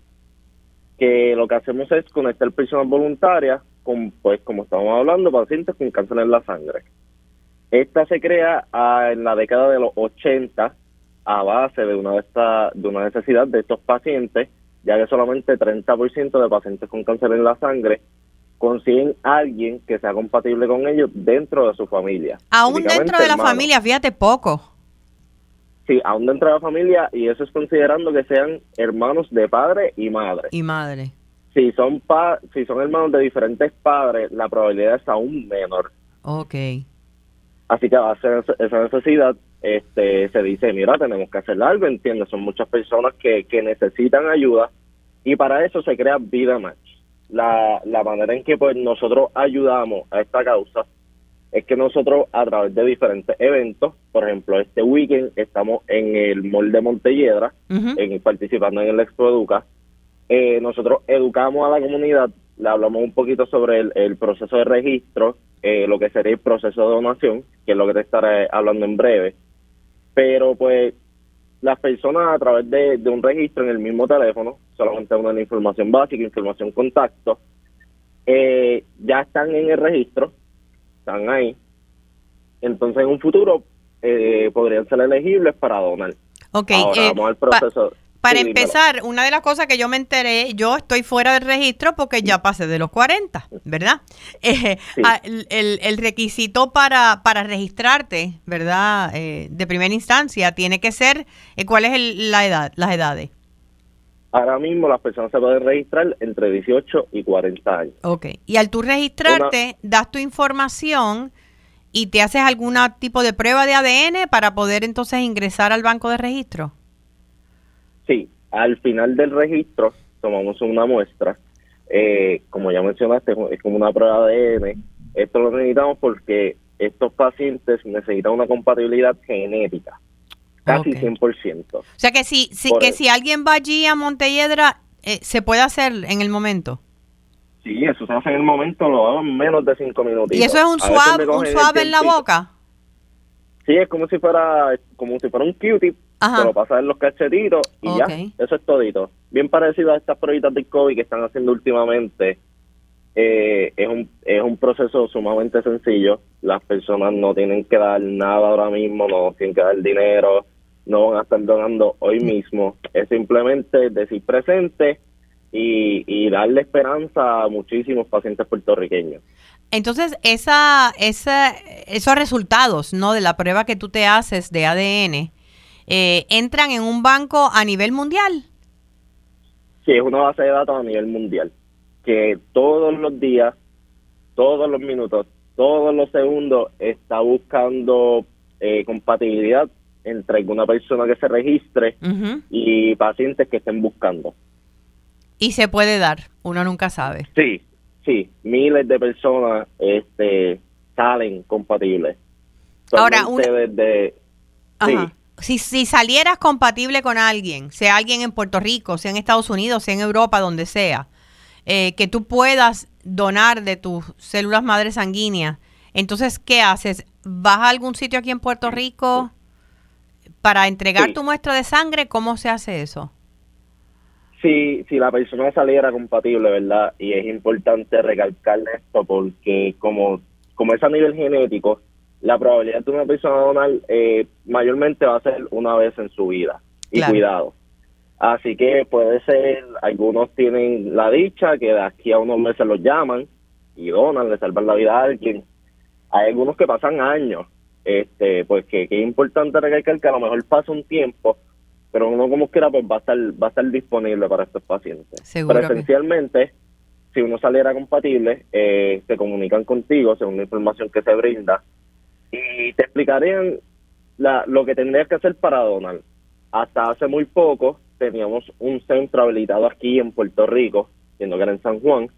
[SPEAKER 5] que lo que hacemos es conectar personas voluntarias con, pues, como estamos hablando, pacientes con cáncer en la sangre. Esta se crea ah, en la década de los 80 a base de una, de, esta, de una necesidad de estos pacientes, ya que solamente 30% de pacientes con cáncer en la sangre consiguen alguien que sea compatible con ellos dentro de su familia.
[SPEAKER 2] Aún dentro de la familia, fíjate poco.
[SPEAKER 5] Sí, aún dentro de la familia y eso es considerando que sean hermanos de padre y madre.
[SPEAKER 2] Y madre.
[SPEAKER 5] Si son pa si son hermanos de diferentes padres, la probabilidad es aún menor.
[SPEAKER 2] Ok.
[SPEAKER 5] Así que a ser esa necesidad, este, se dice, mira, tenemos que hacer algo, entiendes, son muchas personas que, que necesitan ayuda y para eso se crea Vida Match la, la manera en que pues nosotros ayudamos a esta causa es que nosotros a través de diferentes eventos, por ejemplo, este weekend estamos en el Mall de Montelledra, en, participando en el Expo Educa, eh, nosotros educamos a la comunidad, le hablamos un poquito sobre el, proceso de registro, eh, lo que sería el proceso de donación, que es lo que te estaré hablando en breve. Pero pues las personas a través de, un registro en el mismo teléfono, solamente una información básica, información contacto, eh, ya están en el registro, están ahí. Entonces en un futuro eh, podrían ser elegibles para donar.
[SPEAKER 2] Ok, Ahora, vamos al proceso. Para empezar, una de las cosas que yo me enteré, yo estoy fuera del registro porque ya pasé de los 40, ¿verdad? Eh, ah, el, requisito para, para registrarte, ¿verdad? Eh, de primera instancia, tiene que ser, eh, ¿cuál es la edad, las edades?
[SPEAKER 5] Ahora mismo las personas se pueden registrar entre 18 y 40 años.
[SPEAKER 2] Ok, y al tú registrarte, das tu información y te haces algún tipo de prueba de ADN para poder entonces ingresar al banco de registro.
[SPEAKER 5] Sí, al final del registro tomamos una muestra. Eh, como ya mencionaste, es como una prueba de ADN. Esto lo necesitamos porque estos pacientes necesitan una compatibilidad genética, casi 100%. O
[SPEAKER 2] sea que si, que si alguien va allí a Montelledra, eh, ¿se puede hacer en el momento?
[SPEAKER 5] Sí, eso se hace en el momento, lo hago en menos de cinco minutos.
[SPEAKER 2] ¿Y eso es un suave, un suave en la boca?
[SPEAKER 5] Sí, es como si fuera como si fuera un Q-tip, se lo pasa en los cachetitos y ya, eso es todito. Bien parecido a estas pruebas de COVID que están haciendo últimamente. Eh, es, un, es un proceso sumamente sencillo. Las personas no tienen que dar nada ahora mismo, no tienen que dar dinero, no van a estar donando hoy mismo. Es simplemente decir presente y, y darle esperanza a muchísimos pacientes puertorriqueños.
[SPEAKER 2] Entonces, esa, esa, esos resultados ¿no? de la prueba que tú te haces de ADN eh, entran en un banco a nivel mundial.
[SPEAKER 5] Sí, es una base de datos a nivel mundial, que todos los días, todos los minutos, todos los segundos está buscando eh, compatibilidad entre alguna persona que se registre y pacientes que estén buscando.
[SPEAKER 2] Y se puede dar, uno nunca sabe.
[SPEAKER 5] Sí, sí, miles de personas este, salen compatibles.
[SPEAKER 2] Ahora, si, si salieras compatible con alguien, sea alguien en Puerto Rico, sea en Estados Unidos, sea en Europa, donde sea, eh, que tú puedas donar de tus células madre sanguíneas, entonces, ¿qué haces? ¿Vas a algún sitio aquí en Puerto Rico para entregar tu muestra de sangre? ¿Cómo se hace eso?
[SPEAKER 5] si, si la persona saliera compatible, ¿verdad? Y es importante recalcar esto porque como, como es a nivel genético, la probabilidad de una persona donar eh, mayormente va a ser una vez en su vida. Y cuidado. Así que puede ser, algunos tienen la dicha que de aquí a unos meses los llaman y donan, le salvan la vida a alguien. Hay algunos que pasan años. este Pues que, que es importante recalcar que a lo mejor pasa un tiempo pero uno como quiera pues va a estar va a estar disponible para estos pacientes. pero esencialmente, si uno saliera compatible, eh, se comunican contigo según la información que se brinda y te explicarían la, lo que tendrías que hacer para donar. Hasta hace muy poco teníamos un centro habilitado aquí en Puerto Rico, siendo que era en San Juan,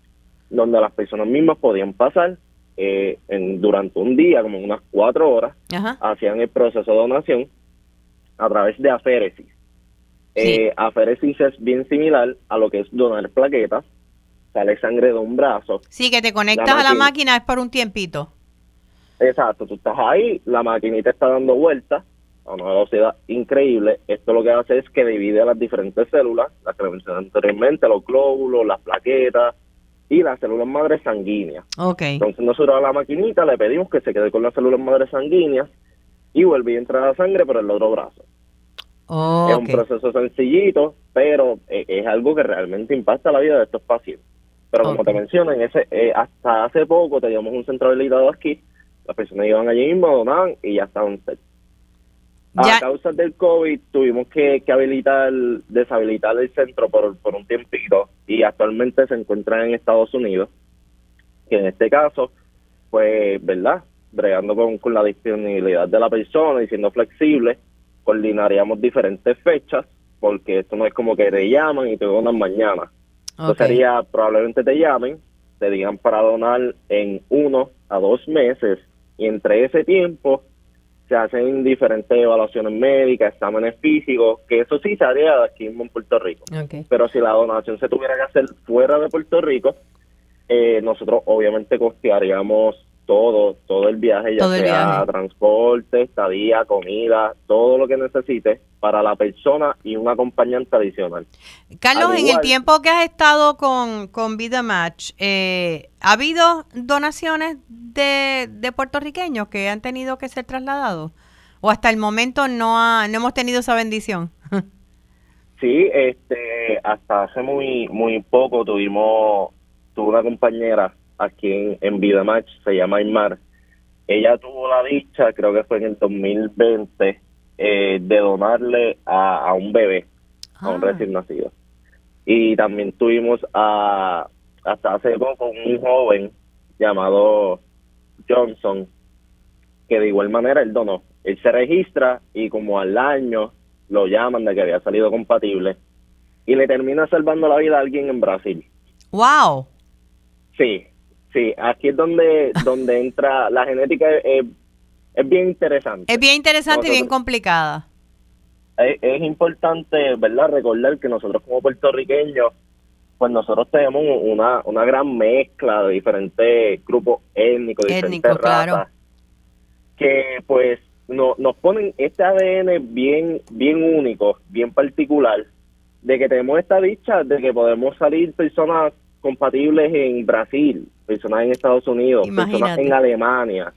[SPEAKER 5] donde las personas mismas podían pasar eh, en, durante un día, como unas cuatro horas, hacían el proceso de donación a través de aféresis. Eh, aféresis es bien similar a lo que es donar plaquetas. Sale sangre de un brazo.
[SPEAKER 2] Sí, que te conectas a la máquina es por un tiempito.
[SPEAKER 5] Exacto, tú estás ahí, la maquinita está dando vueltas a una velocidad increíble. Esto lo que hace es que divide las diferentes células, las que mencioné anteriormente, los glóbulos, las plaquetas y las células madres sanguíneas.
[SPEAKER 2] Okay.
[SPEAKER 5] Entonces nosotros a la maquinita le pedimos que se quede con las células madres sanguíneas y vuelve a entrar la sangre por el otro brazo es un proceso sencillito, pero eh, es algo que realmente impacta la vida de estos pacientes. Pero como te menciono, ese, eh, hasta hace poco teníamos un centro habilitado aquí, las personas iban allí mismo, donaban y ya estaban A causa del COVID tuvimos que, habilitar, deshabilitar el centro por, por un tiempito y actualmente se encuentra en Estados Unidos, que en este caso, pues, ¿verdad? Bregando con, con la disponibilidad de la persona y siendo flexible, coordinaríamos diferentes fechas, porque esto no es como que te llaman y te donan mañana. sería, probablemente te llamen, te digan para donar en uno a dos meses, y entre ese tiempo se hacen diferentes evaluaciones médicas, exámenes físicos, que eso sí se haría aquí mismo en Puerto Rico. Pero si la donación se tuviera que hacer fuera de Puerto Rico, eh, nosotros obviamente costearíamos todo, todo el viaje, ya sea transporte, estadía, comida, todo lo que necesite para la persona y un acompañante adicional.
[SPEAKER 2] Carlos, en el tiempo que has estado con, con Vida Match, eh, ¿ha habido donaciones de, de puertorriqueños que han tenido que ser trasladados? ¿O hasta el momento no, ha, no hemos tenido esa bendición?
[SPEAKER 5] sí, este, hasta hace muy, muy poco tuvimos, tuve una compañera aquí en, Vida Match, se llama Aymar. Ella tuvo la dicha, creo que fue en el 2020, eh, de donarle a, un bebé, a un ah. recién nacido. Y también tuvimos a, hasta hace poco un joven llamado Johnson, que de igual manera él donó. Él se registra y como al año lo llaman de que había salido compatible y le termina salvando la vida a alguien en Brasil.
[SPEAKER 2] ¡Wow!
[SPEAKER 5] Sí, Sí, aquí es donde, donde entra la genética, es, bien interesante.
[SPEAKER 2] Es bien interesante y bien complicada.
[SPEAKER 5] Es, importante, ¿verdad?, recordar que nosotros como puertorriqueños, pues nosotros tenemos una, una gran mezcla de diferentes grupos étnicos, diferentes razas, que pues no, nos ponen este ADN bien, bien único, bien particular, de que tenemos esta dicha de que podemos salir personas compatibles en Brasil, personas en Estados Unidos, personas en Alemania.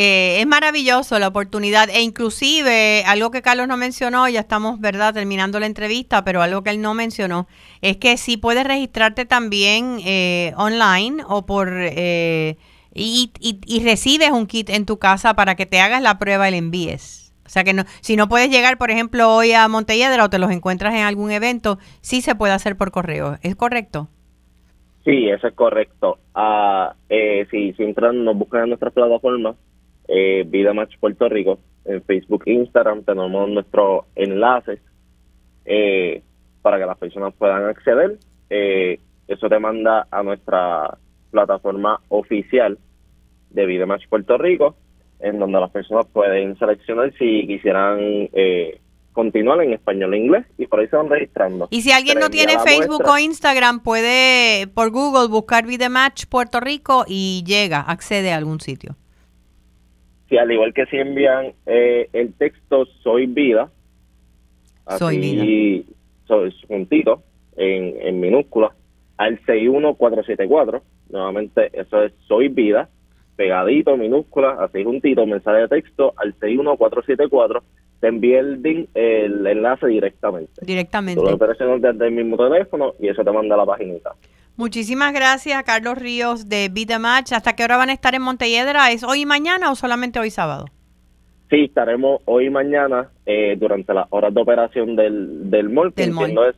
[SPEAKER 2] Eh, es maravilloso la oportunidad e inclusive algo que Carlos no mencionó, ya estamos, ¿verdad?, terminando la entrevista, pero algo que él no mencionó, es que sí puedes registrarte también eh, online o por... Eh, y, y, recibes un kit en tu casa para que te hagas la prueba y le envíes. O sea que no, si no puedes llegar, por ejemplo, hoy a Montelledra o te los encuentras en algún evento, sí se puede hacer por correo. ¿Es correcto?
[SPEAKER 5] Sí, eso es correcto. Ah, eh, si, si entran, nos buscan en nuestras plataformas, eh, Vida Match Puerto Rico, en Facebook e Instagram, tenemos nuestros enlaces eh, para que las personas puedan acceder. Eh, eso te manda a nuestra plataforma oficial de Vida Match Puerto Rico, en donde las personas pueden seleccionar si quisieran eh, continuar en español e inglés y por ahí se van registrando.
[SPEAKER 2] Y si alguien no tiene Facebook o Instagram, puede por Google buscar Vidematch Puerto Rico y llega, accede a algún sitio.
[SPEAKER 5] Sí, al igual que si envían eh, el texto Soy Vida,
[SPEAKER 2] soy
[SPEAKER 5] Vida. Soy, juntito, en, en minúsculas, al 61474, nuevamente eso es Soy Vida, pegadito, minúsculas, así juntito, mensaje de texto al 61474 te envía el, el enlace directamente.
[SPEAKER 2] Directamente.
[SPEAKER 5] Tú lo desde el mismo teléfono y eso te manda a la paginita.
[SPEAKER 2] Muchísimas gracias, Carlos Ríos de Vida Match. ¿Hasta qué hora van a estar en Montelledra? ¿Es hoy y mañana o solamente hoy sábado?
[SPEAKER 5] Sí, estaremos hoy y mañana eh, durante las horas de operación del, del mall, que entiendo es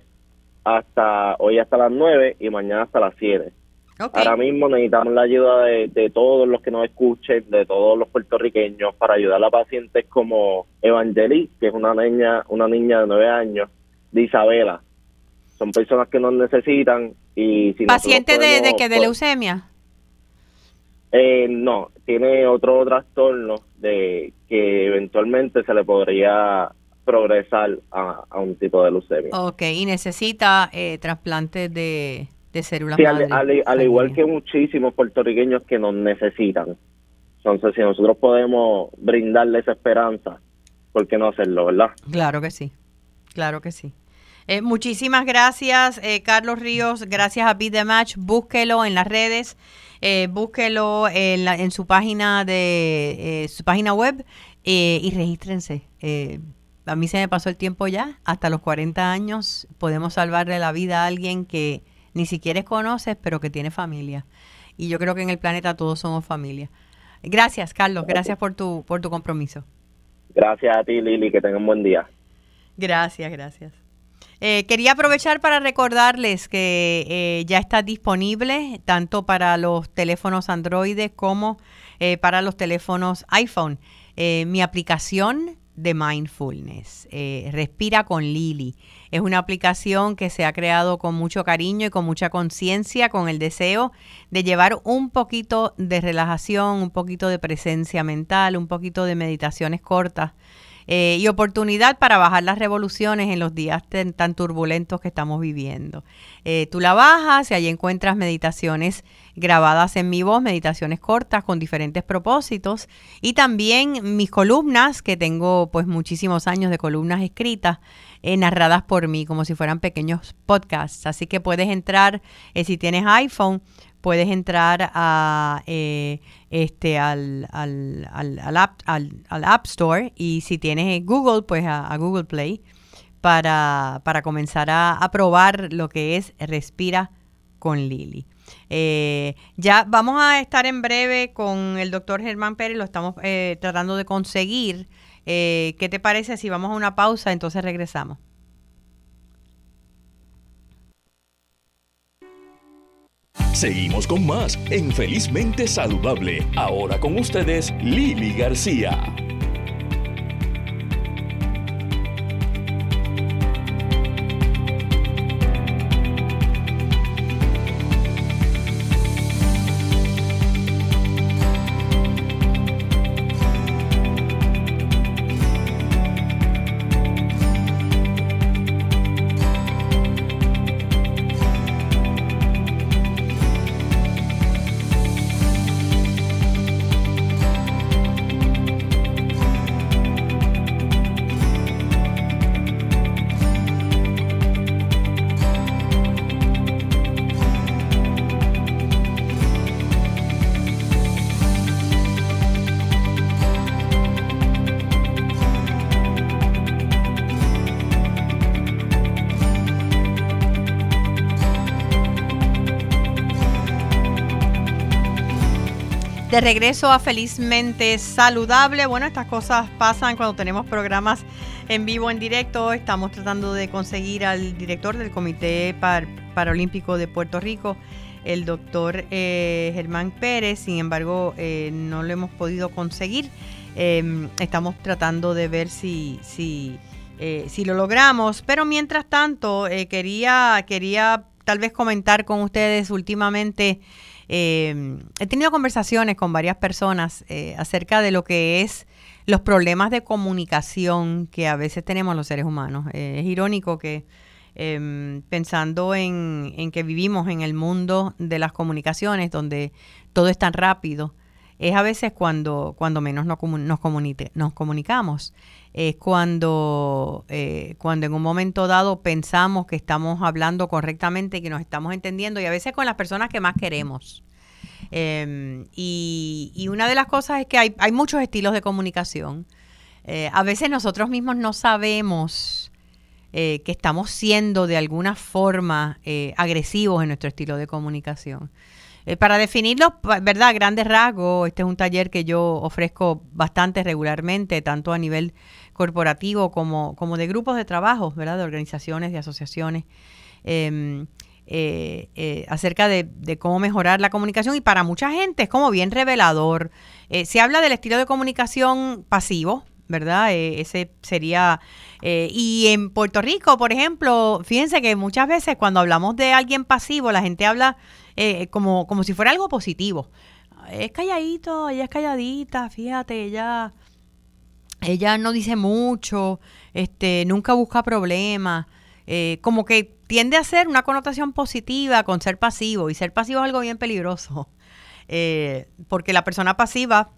[SPEAKER 5] hasta hoy hasta las 9 y mañana hasta las 7. Ahora mismo necesitamos la ayuda de, todos los que nos escuchen, de todos los puertorriqueños, para ayudar a pacientes como Evangelis, que es una niña, una niña de nueve años, de Isabela. Son personas que nos necesitan y si
[SPEAKER 2] ¿Paciente de, de, que de leucemia?
[SPEAKER 5] Eh, no, tiene otro trastorno de que eventualmente se le podría progresar a, un tipo de leucemia.
[SPEAKER 2] Ok, y necesita eh, trasplantes de de células
[SPEAKER 5] al, igual que muchísimos puertorriqueños que nos necesitan. Entonces, si nosotros podemos brindarles esa esperanza, ¿por qué no hacerlo, verdad?
[SPEAKER 2] Claro que sí, claro que sí. Eh, muchísimas gracias, eh, Carlos Ríos. Gracias a Beat the Match. Búsquelo en las redes, eh, búsquelo en, en, su página de su página web y regístrense. a mí se me pasó el tiempo ya. Hasta los 40 años podemos salvarle la vida a alguien que ni siquiera conoces, pero que tiene familia. Y yo creo que en el planeta todos somos familia. Gracias, Carlos. Gracias por tu, por tu compromiso.
[SPEAKER 5] Gracias a ti, Lili. Que tengan un buen día.
[SPEAKER 2] Gracias, gracias. Eh, quería aprovechar para recordarles que eh, ya está disponible tanto para los teléfonos Android como eh, para los teléfonos iPhone. mi aplicación de mindfulness, Respira con Lili. Es una aplicación que se ha creado con mucho cariño y con mucha conciencia, con el deseo de llevar un poquito de relajación, un poquito de presencia mental, un poquito de meditaciones cortas eh, y oportunidad para bajar las revoluciones en los días tan, turbulentos que estamos viviendo. Eh, tú la bajas y ahí encuentras meditaciones grabadas en mi voz, meditaciones cortas con diferentes propósitos y también mis columnas, que tengo pues muchísimos años de columnas escritas, eh, narradas por mí como si fueran pequeños podcasts. Así que puedes entrar, si tienes iPhone, puedes entrar a, eh, este, al, al, al, app, al, App Store y si tienes Google, pues a, Google Play para, para comenzar a, probar lo que es Respira con Lili. Eh, ya vamos a estar en breve con el doctor Germán Pérez, lo estamos eh, tratando de conseguir. ¿Qué te parece si vamos a una pausa? Entonces regresamos.
[SPEAKER 1] Seguimos con más en Felizmente Saludable. Ahora con ustedes, Lili García.
[SPEAKER 2] De regreso a Felizmente Saludable. Bueno, estas cosas pasan cuando tenemos programas en vivo, en directo. Estamos tratando de conseguir al director del Comité Paralímpico de Puerto Rico, el doctor eh, Germán Pérez. Sin embargo, eh, no lo hemos podido conseguir. Em, estamos tratando de ver si, si, eh, si lo logramos. Pero mientras tanto, quería, quería tal vez comentar con ustedes últimamente. Eh, he tenido conversaciones con varias personas eh, acerca de lo que es los problemas de comunicación que a veces tenemos los seres humanos. Eh, es irónico que em, pensando en, que vivimos en el mundo de las comunicaciones, donde todo es tan rápido, es a veces cuando, cuando menos nos, nos, nos comunicamos. Es cuando, cuando en un momento dado pensamos que estamos hablando correctamente, que nos estamos entendiendo y a veces con las personas que más queremos. Em, y, una de las cosas es que hay, hay muchos estilos de comunicación. Eh, a veces nosotros mismos no sabemos eh, que estamos siendo de alguna forma eh, agresivos en nuestro estilo de comunicación. para definirlo, ¿verdad? Grandes rasgos, este es un taller que yo ofrezco bastante regularmente, tanto a nivel corporativo como, como de grupos de trabajo, ¿verdad? De organizaciones, de asociaciones. Em, eh, eh, acerca de, cómo mejorar la comunicación y para mucha gente es como bien revelador. Eh, se habla del estilo de comunicación pasivo, ¿verdad? ese sería... y en Puerto Rico, por ejemplo, fíjense que muchas veces cuando hablamos de alguien pasivo, la gente habla como, como si fuera algo positivo. Es calladito, ella es calladita, fíjate, ella, ella no dice mucho, este, nunca busca problemas. como que tiende a ser una connotación positiva con ser pasivo y ser pasivo es algo bien peligroso, eh, porque la persona pasiva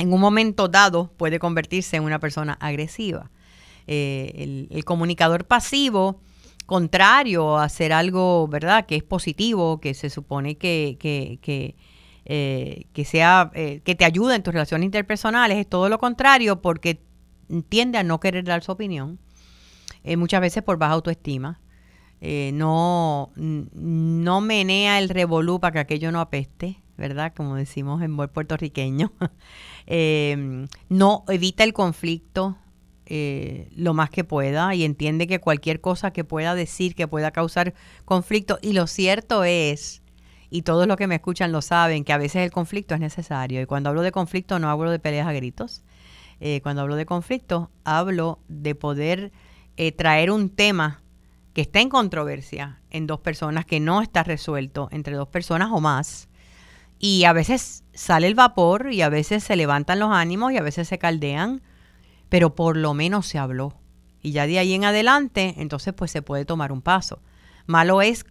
[SPEAKER 2] en un momento dado puede convertirse en una persona agresiva. Eh, el, comunicador pasivo, contrario a hacer algo, ¿verdad?, que es positivo, que se supone que, que, que, eh, que sea, que te ayuda en tus relaciones interpersonales, es todo lo contrario porque tiende a no querer dar su opinión, muchas veces por baja autoestima. Eh, no, no menea el revolú para que aquello no apeste, ¿verdad? Como decimos en buen puertorriqueño. Em, no evita el conflicto eh, lo más que pueda y entiende que cualquier cosa que pueda decir que pueda causar conflicto. Y lo cierto es, y todos los que me escuchan lo saben, que a veces el conflicto es necesario. Y cuando hablo de conflicto no hablo de peleas a gritos. Eh, cuando hablo de conflicto hablo de poder eh, traer un tema que está en controversia en dos personas, que no está resuelto entre dos personas o más. Y a veces sale el vapor y a veces se levantan los ánimos y a veces se caldean, pero por lo menos se habló. Y ya de ahí en adelante, entonces pues se puede tomar un paso. Malo es,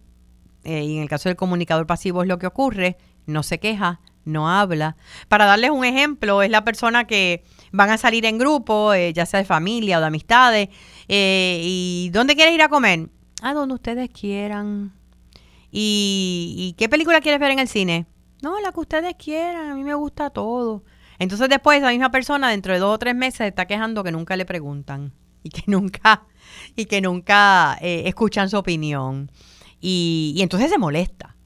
[SPEAKER 2] eh, y en el caso del comunicador pasivo es lo que ocurre, no se queja, no habla. Para darles un ejemplo, es la persona que van a salir en grupo, eh, ya sea de familia o de amistades, eh, y ¿dónde quieres ir a comer? A donde ustedes quieran. ¿Y, ¿Y qué película quieres ver en el cine? No, la que ustedes quieran, a mí me gusta todo. Entonces después esa misma persona dentro de dos o tres meses está quejando que nunca le preguntan y que nunca, y que nunca escuchan su opinión. Y, entonces se molesta.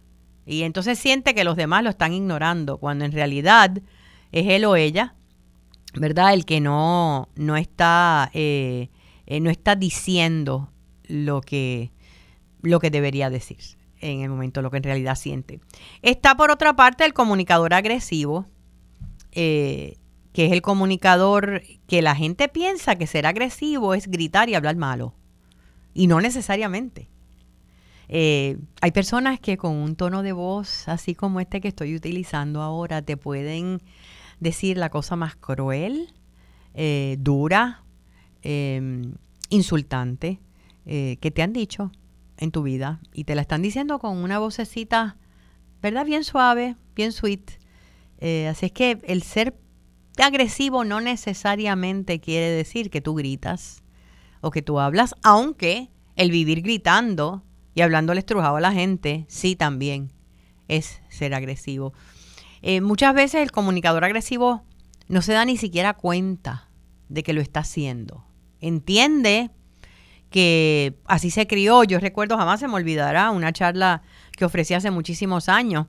[SPEAKER 2] Y entonces siente que los demás lo están ignorando, cuando en realidad es él o ella, ¿verdad? El que no, no, está, eh, eh, no está diciendo lo que, lo que debería decir en el momento, lo que en realidad siente. Está por otra parte el comunicador agresivo, eh, que es el comunicador que la gente piensa que ser agresivo es gritar y hablar malo. Y no necesariamente. Eh, hay personas que con un tono de voz así como este que estoy utilizando ahora te pueden decir la cosa más cruel, eh, dura, em, insultante eh, que te han dicho en tu vida y te la están diciendo con una vocecita, ¿verdad? Bien suave, bien sweet. así es que el ser agresivo no necesariamente quiere decir que tú gritas o que tú hablas, aunque el vivir gritando y hablándole estrujado a la gente, sí también es ser agresivo. Eh, muchas veces el comunicador agresivo no se da ni siquiera cuenta de que lo está haciendo. Entiende que así se crió. Yo recuerdo, jamás se me olvidará, una charla que ofrecí hace muchísimos años,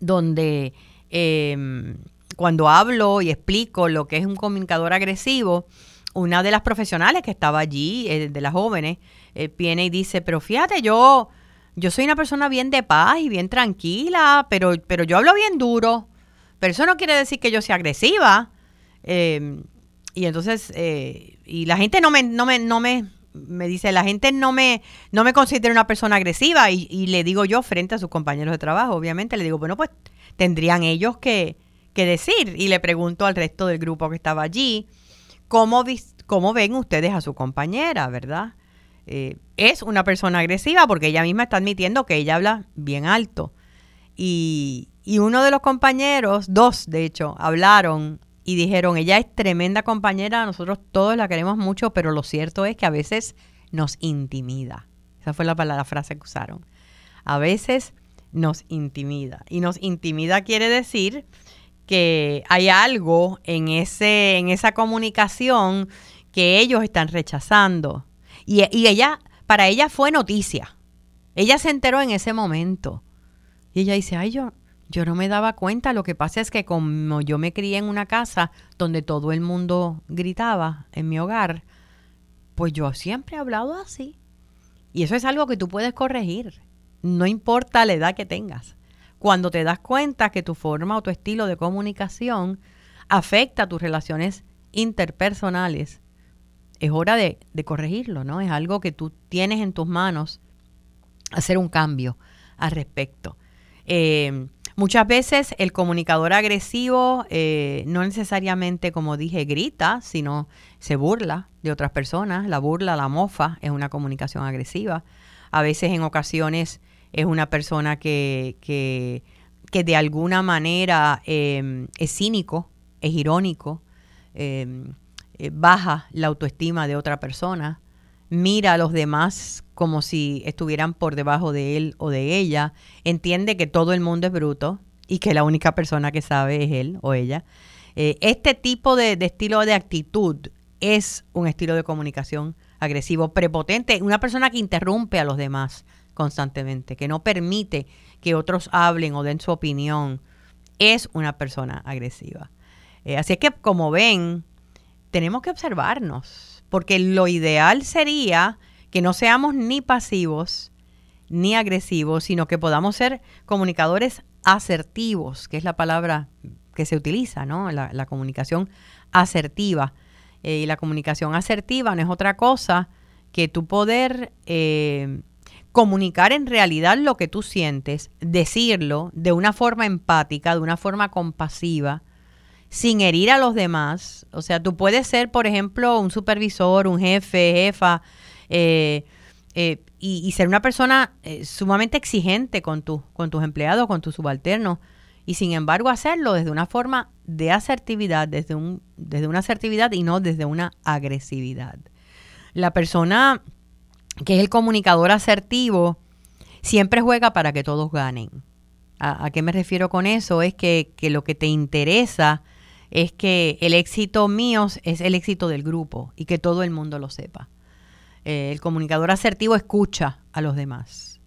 [SPEAKER 2] donde em, cuando hablo y explico lo que es un comunicador agresivo, una de las profesionales que estaba allí, eh, de las jóvenes, eh, viene y dice, pero fíjate, yo, yo soy una persona bien de paz y bien tranquila, pero, pero yo hablo bien duro. Pero eso no quiere decir que yo sea agresiva. Em, y entonces, eh, y la gente no me, no me, no me, me dice, la gente no me, no me considera una persona agresiva. Y, le digo yo frente a sus compañeros de trabajo, obviamente, le digo, bueno, pues tendrían ellos que, que decir. Y le pregunto al resto del grupo que estaba allí, ¿cómo, cómo ven ustedes a su compañera, verdad? Eh, es una persona agresiva porque ella misma está admitiendo que ella habla bien alto. Y, y uno de los compañeros, dos de hecho, hablaron y dijeron, ella es tremenda compañera, nosotros todos la queremos mucho, pero lo cierto es que a veces nos intimida. Esa fue la palabra, frase que usaron. A veces nos intimida. Y nos intimida quiere decir que hay algo en, ese, en esa comunicación que ellos están rechazando. Y, ella, para ella fue noticia. Ella se enteró en ese momento. Y ella dice, ay, yo, yo no me daba cuenta. Lo que pasa es que como yo me crié en una casa donde todo el mundo gritaba en mi hogar, pues yo siempre he hablado así. Y eso es algo que tú puedes corregir. No importa la edad que tengas. Cuando te das cuenta que tu forma o tu estilo de comunicación afecta tus relaciones interpersonales, es hora de, corregirlo, ¿no? Es algo que tú tienes en tus manos hacer un cambio al respecto. Eh, muchas veces el comunicador agresivo eh, no necesariamente, como dije, grita, sino se burla de otras personas. La burla, la mofa es una comunicación agresiva. A veces en ocasiones es una persona que, que, de alguna manera eh, es cínico, es irónico. Eh, baja la autoestima de otra persona, mira a los demás como si estuvieran por debajo de él o de ella, entiende que todo el mundo es bruto y que la única persona que sabe es él o ella. Eh, este tipo de, estilo de actitud es un estilo de comunicación agresivo, prepotente, una persona que interrumpe a los demás constantemente, que no permite que otros hablen o den su opinión, es una persona agresiva. Eh, así es que como ven, tenemos que observarnos, porque lo ideal sería que no seamos ni pasivos ni agresivos, sino que podamos ser comunicadores asertivos, que es la palabra que se utiliza, ¿no? La, comunicación asertiva. Eh, y la comunicación asertiva no es otra cosa que tu poder eh, comunicar en realidad lo que tú sientes, decirlo de una forma empática, de una forma compasiva, sin herir a los demás. O sea, tú puedes ser, por ejemplo, un supervisor, un jefe, jefa, eh, eh, y, ser una persona sumamente exigente con, tu, con tus empleados, con tus subalternos, y sin embargo hacerlo desde una forma de asertividad, desde, un, desde una asertividad y no desde una agresividad. La persona que es el comunicador asertivo siempre juega para que todos ganen. ¿A, qué me refiero con eso? Es que, lo que te interesa es que el éxito mío es el éxito del grupo y que todo el mundo lo sepa. Eh, el comunicador asertivo escucha a los demás.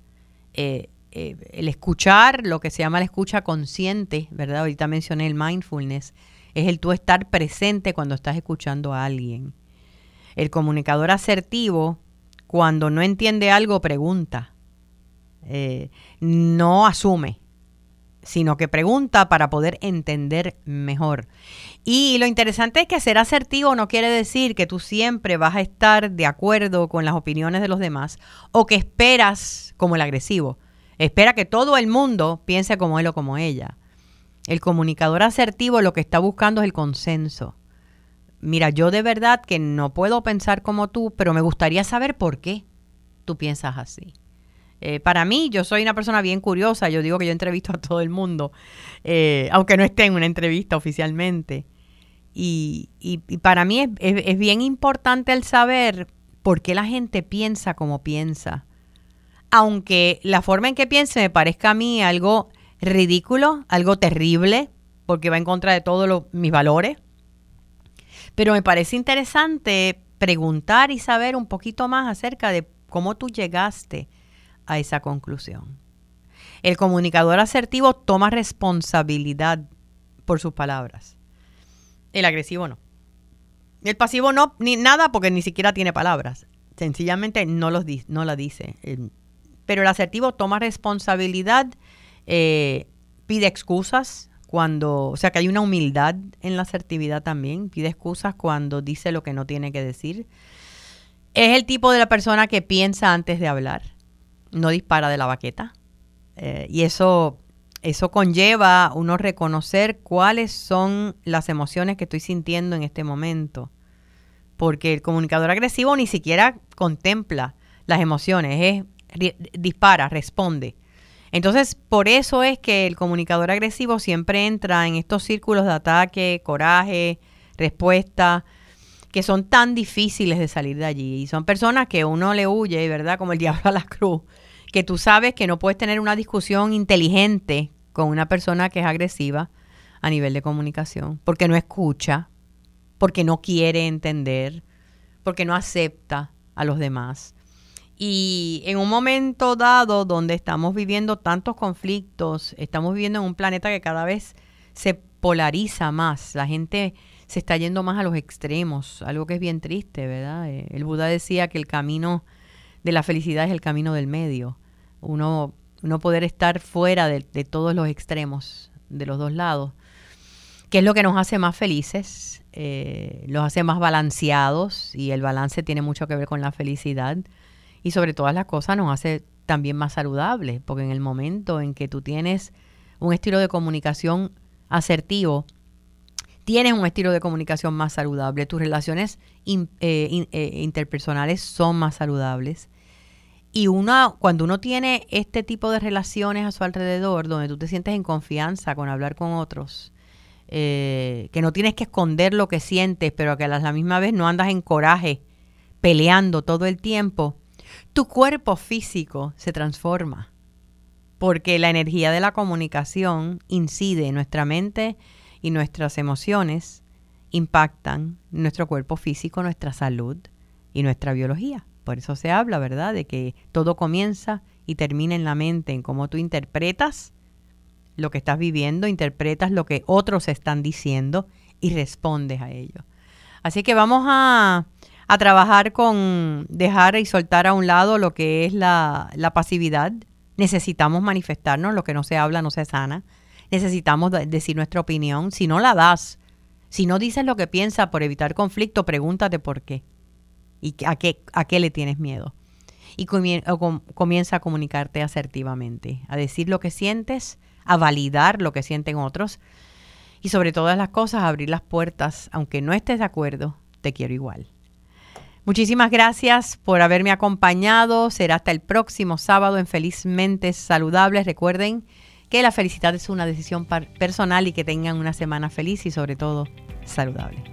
[SPEAKER 2] Eh, eh, el escuchar, lo que se llama la escucha consciente, ¿verdad? Ahorita mencioné el mindfulness, es el tú estar presente cuando estás escuchando a alguien. El comunicador asertivo, cuando no entiende algo, pregunta. No asume, sino que pregunta para poder entender mejor. Y lo interesante es que ser asertivo no quiere decir que tú siempre vas a estar de acuerdo con las opiniones de los demás o que esperas como el agresivo Espera que todo el mundo piense como él o como ella. El comunicador asertivo lo que está buscando es el consenso. Mira, yo de verdad que no puedo pensar como tú, pero me gustaría saber por qué tú piensas así. Eh, para mí, yo soy una persona bien curiosa. Yo digo que yo entrevisto a todo el mundo, eh, aunque no esté en una entrevista oficialmente. Y, para mí es bien importante el saber por qué la gente piensa como piensa aunque la forma en que piense me parezca a mí algo ridículo, algo terrible, porque va en contra de todos mis valores. Pero me parece interesante preguntar y saber un poquito más acerca de cómo tú llegaste a esa conclusión. El comunicador asertivo toma responsabilidad por sus palabras. El agresivo no. El pasivo no, ni nada porque ni siquiera tiene palabras. Sencillamente no, los, no la dice pero el asertivo toma responsabilidad, eh, pide excusas cuando, o sea que hay una humildad en la asertividad también, pide excusas cuando dice lo que no tiene que decir. Es el tipo de la persona que piensa antes de hablar, no dispara de la baqueta. Eh, y eso, eso conlleva uno reconocer cuáles son las emociones que estoy sintiendo en este momento. Porque el comunicador agresivo ni siquiera contempla las emociones, es dispara, responde. Entonces, por eso es que el comunicador agresivo siempre entra en estos círculos de ataque, coraje, respuesta, que son tan difíciles de salir de allí. Y son personas que uno le huye, ¿verdad? Como el diablo a la cruz. Que tú sabes que no puedes tener una discusión inteligente con una persona que es agresiva a nivel de comunicación, porque no escucha, porque no quiere entender, porque no acepta a los demás. Y en un momento dado donde estamos viviendo tantos conflictos, estamos viviendo en un planeta que cada vez se polariza más, la gente se está yendo más a los extremos, algo que es bien triste, ¿verdad? Eh, el Buda decía que el camino de la felicidad es el camino del medio, uno, uno poder estar fuera de, todos los extremos, de los dos lados, que es lo que nos hace más felices, eh, los hace más balanceados y el balance tiene mucho que ver con la felicidad y sobre todas las cosas nos hace también más saludables, porque en el momento en que tú tienes un estilo de comunicación asertivo, tienes un estilo de comunicación más saludable, tus relaciones eh, eh, interpersonales son más saludables. Y uno, cuando uno tiene este tipo de relaciones a su alrededor, donde tú te sientes en confianza con hablar con otros, eh, que no tienes que esconder lo que sientes, pero que a la misma vez no andas en coraje, peleando todo el tiempo, tu cuerpo físico se transforma porque la energía de la comunicación incide en nuestra mente y nuestras emociones impactan nuestro cuerpo físico, nuestra salud y nuestra biología. Por eso se habla, ¿verdad?, de que todo comienza y termina en la mente, en cómo tú interpretas lo que estás viviendo, interpretas lo que otros están diciendo y respondes a ello. Así que vamos a a trabajar con dejar y soltar a un lado lo que es la, pasividad. Necesitamos manifestarnos, lo que no se habla no se sana. Necesitamos decir nuestra opinión. Si no la das, si no dices lo que piensas por evitar conflicto, pregúntate por qué. ¿Y a qué, a qué le tienes miedo? Y comienza a comunicarte asertivamente, a decir lo que sientes, a validar lo que sienten otros y sobre todas las cosas abrir las puertas, aunque no estés de acuerdo, te quiero igual. Muchísimas gracias por haberme acompañado. Será hasta el próximo sábado en Felizmente Saludables. Recuerden que la felicidad es una decisión personal y que tengan una semana feliz y sobre todo saludable.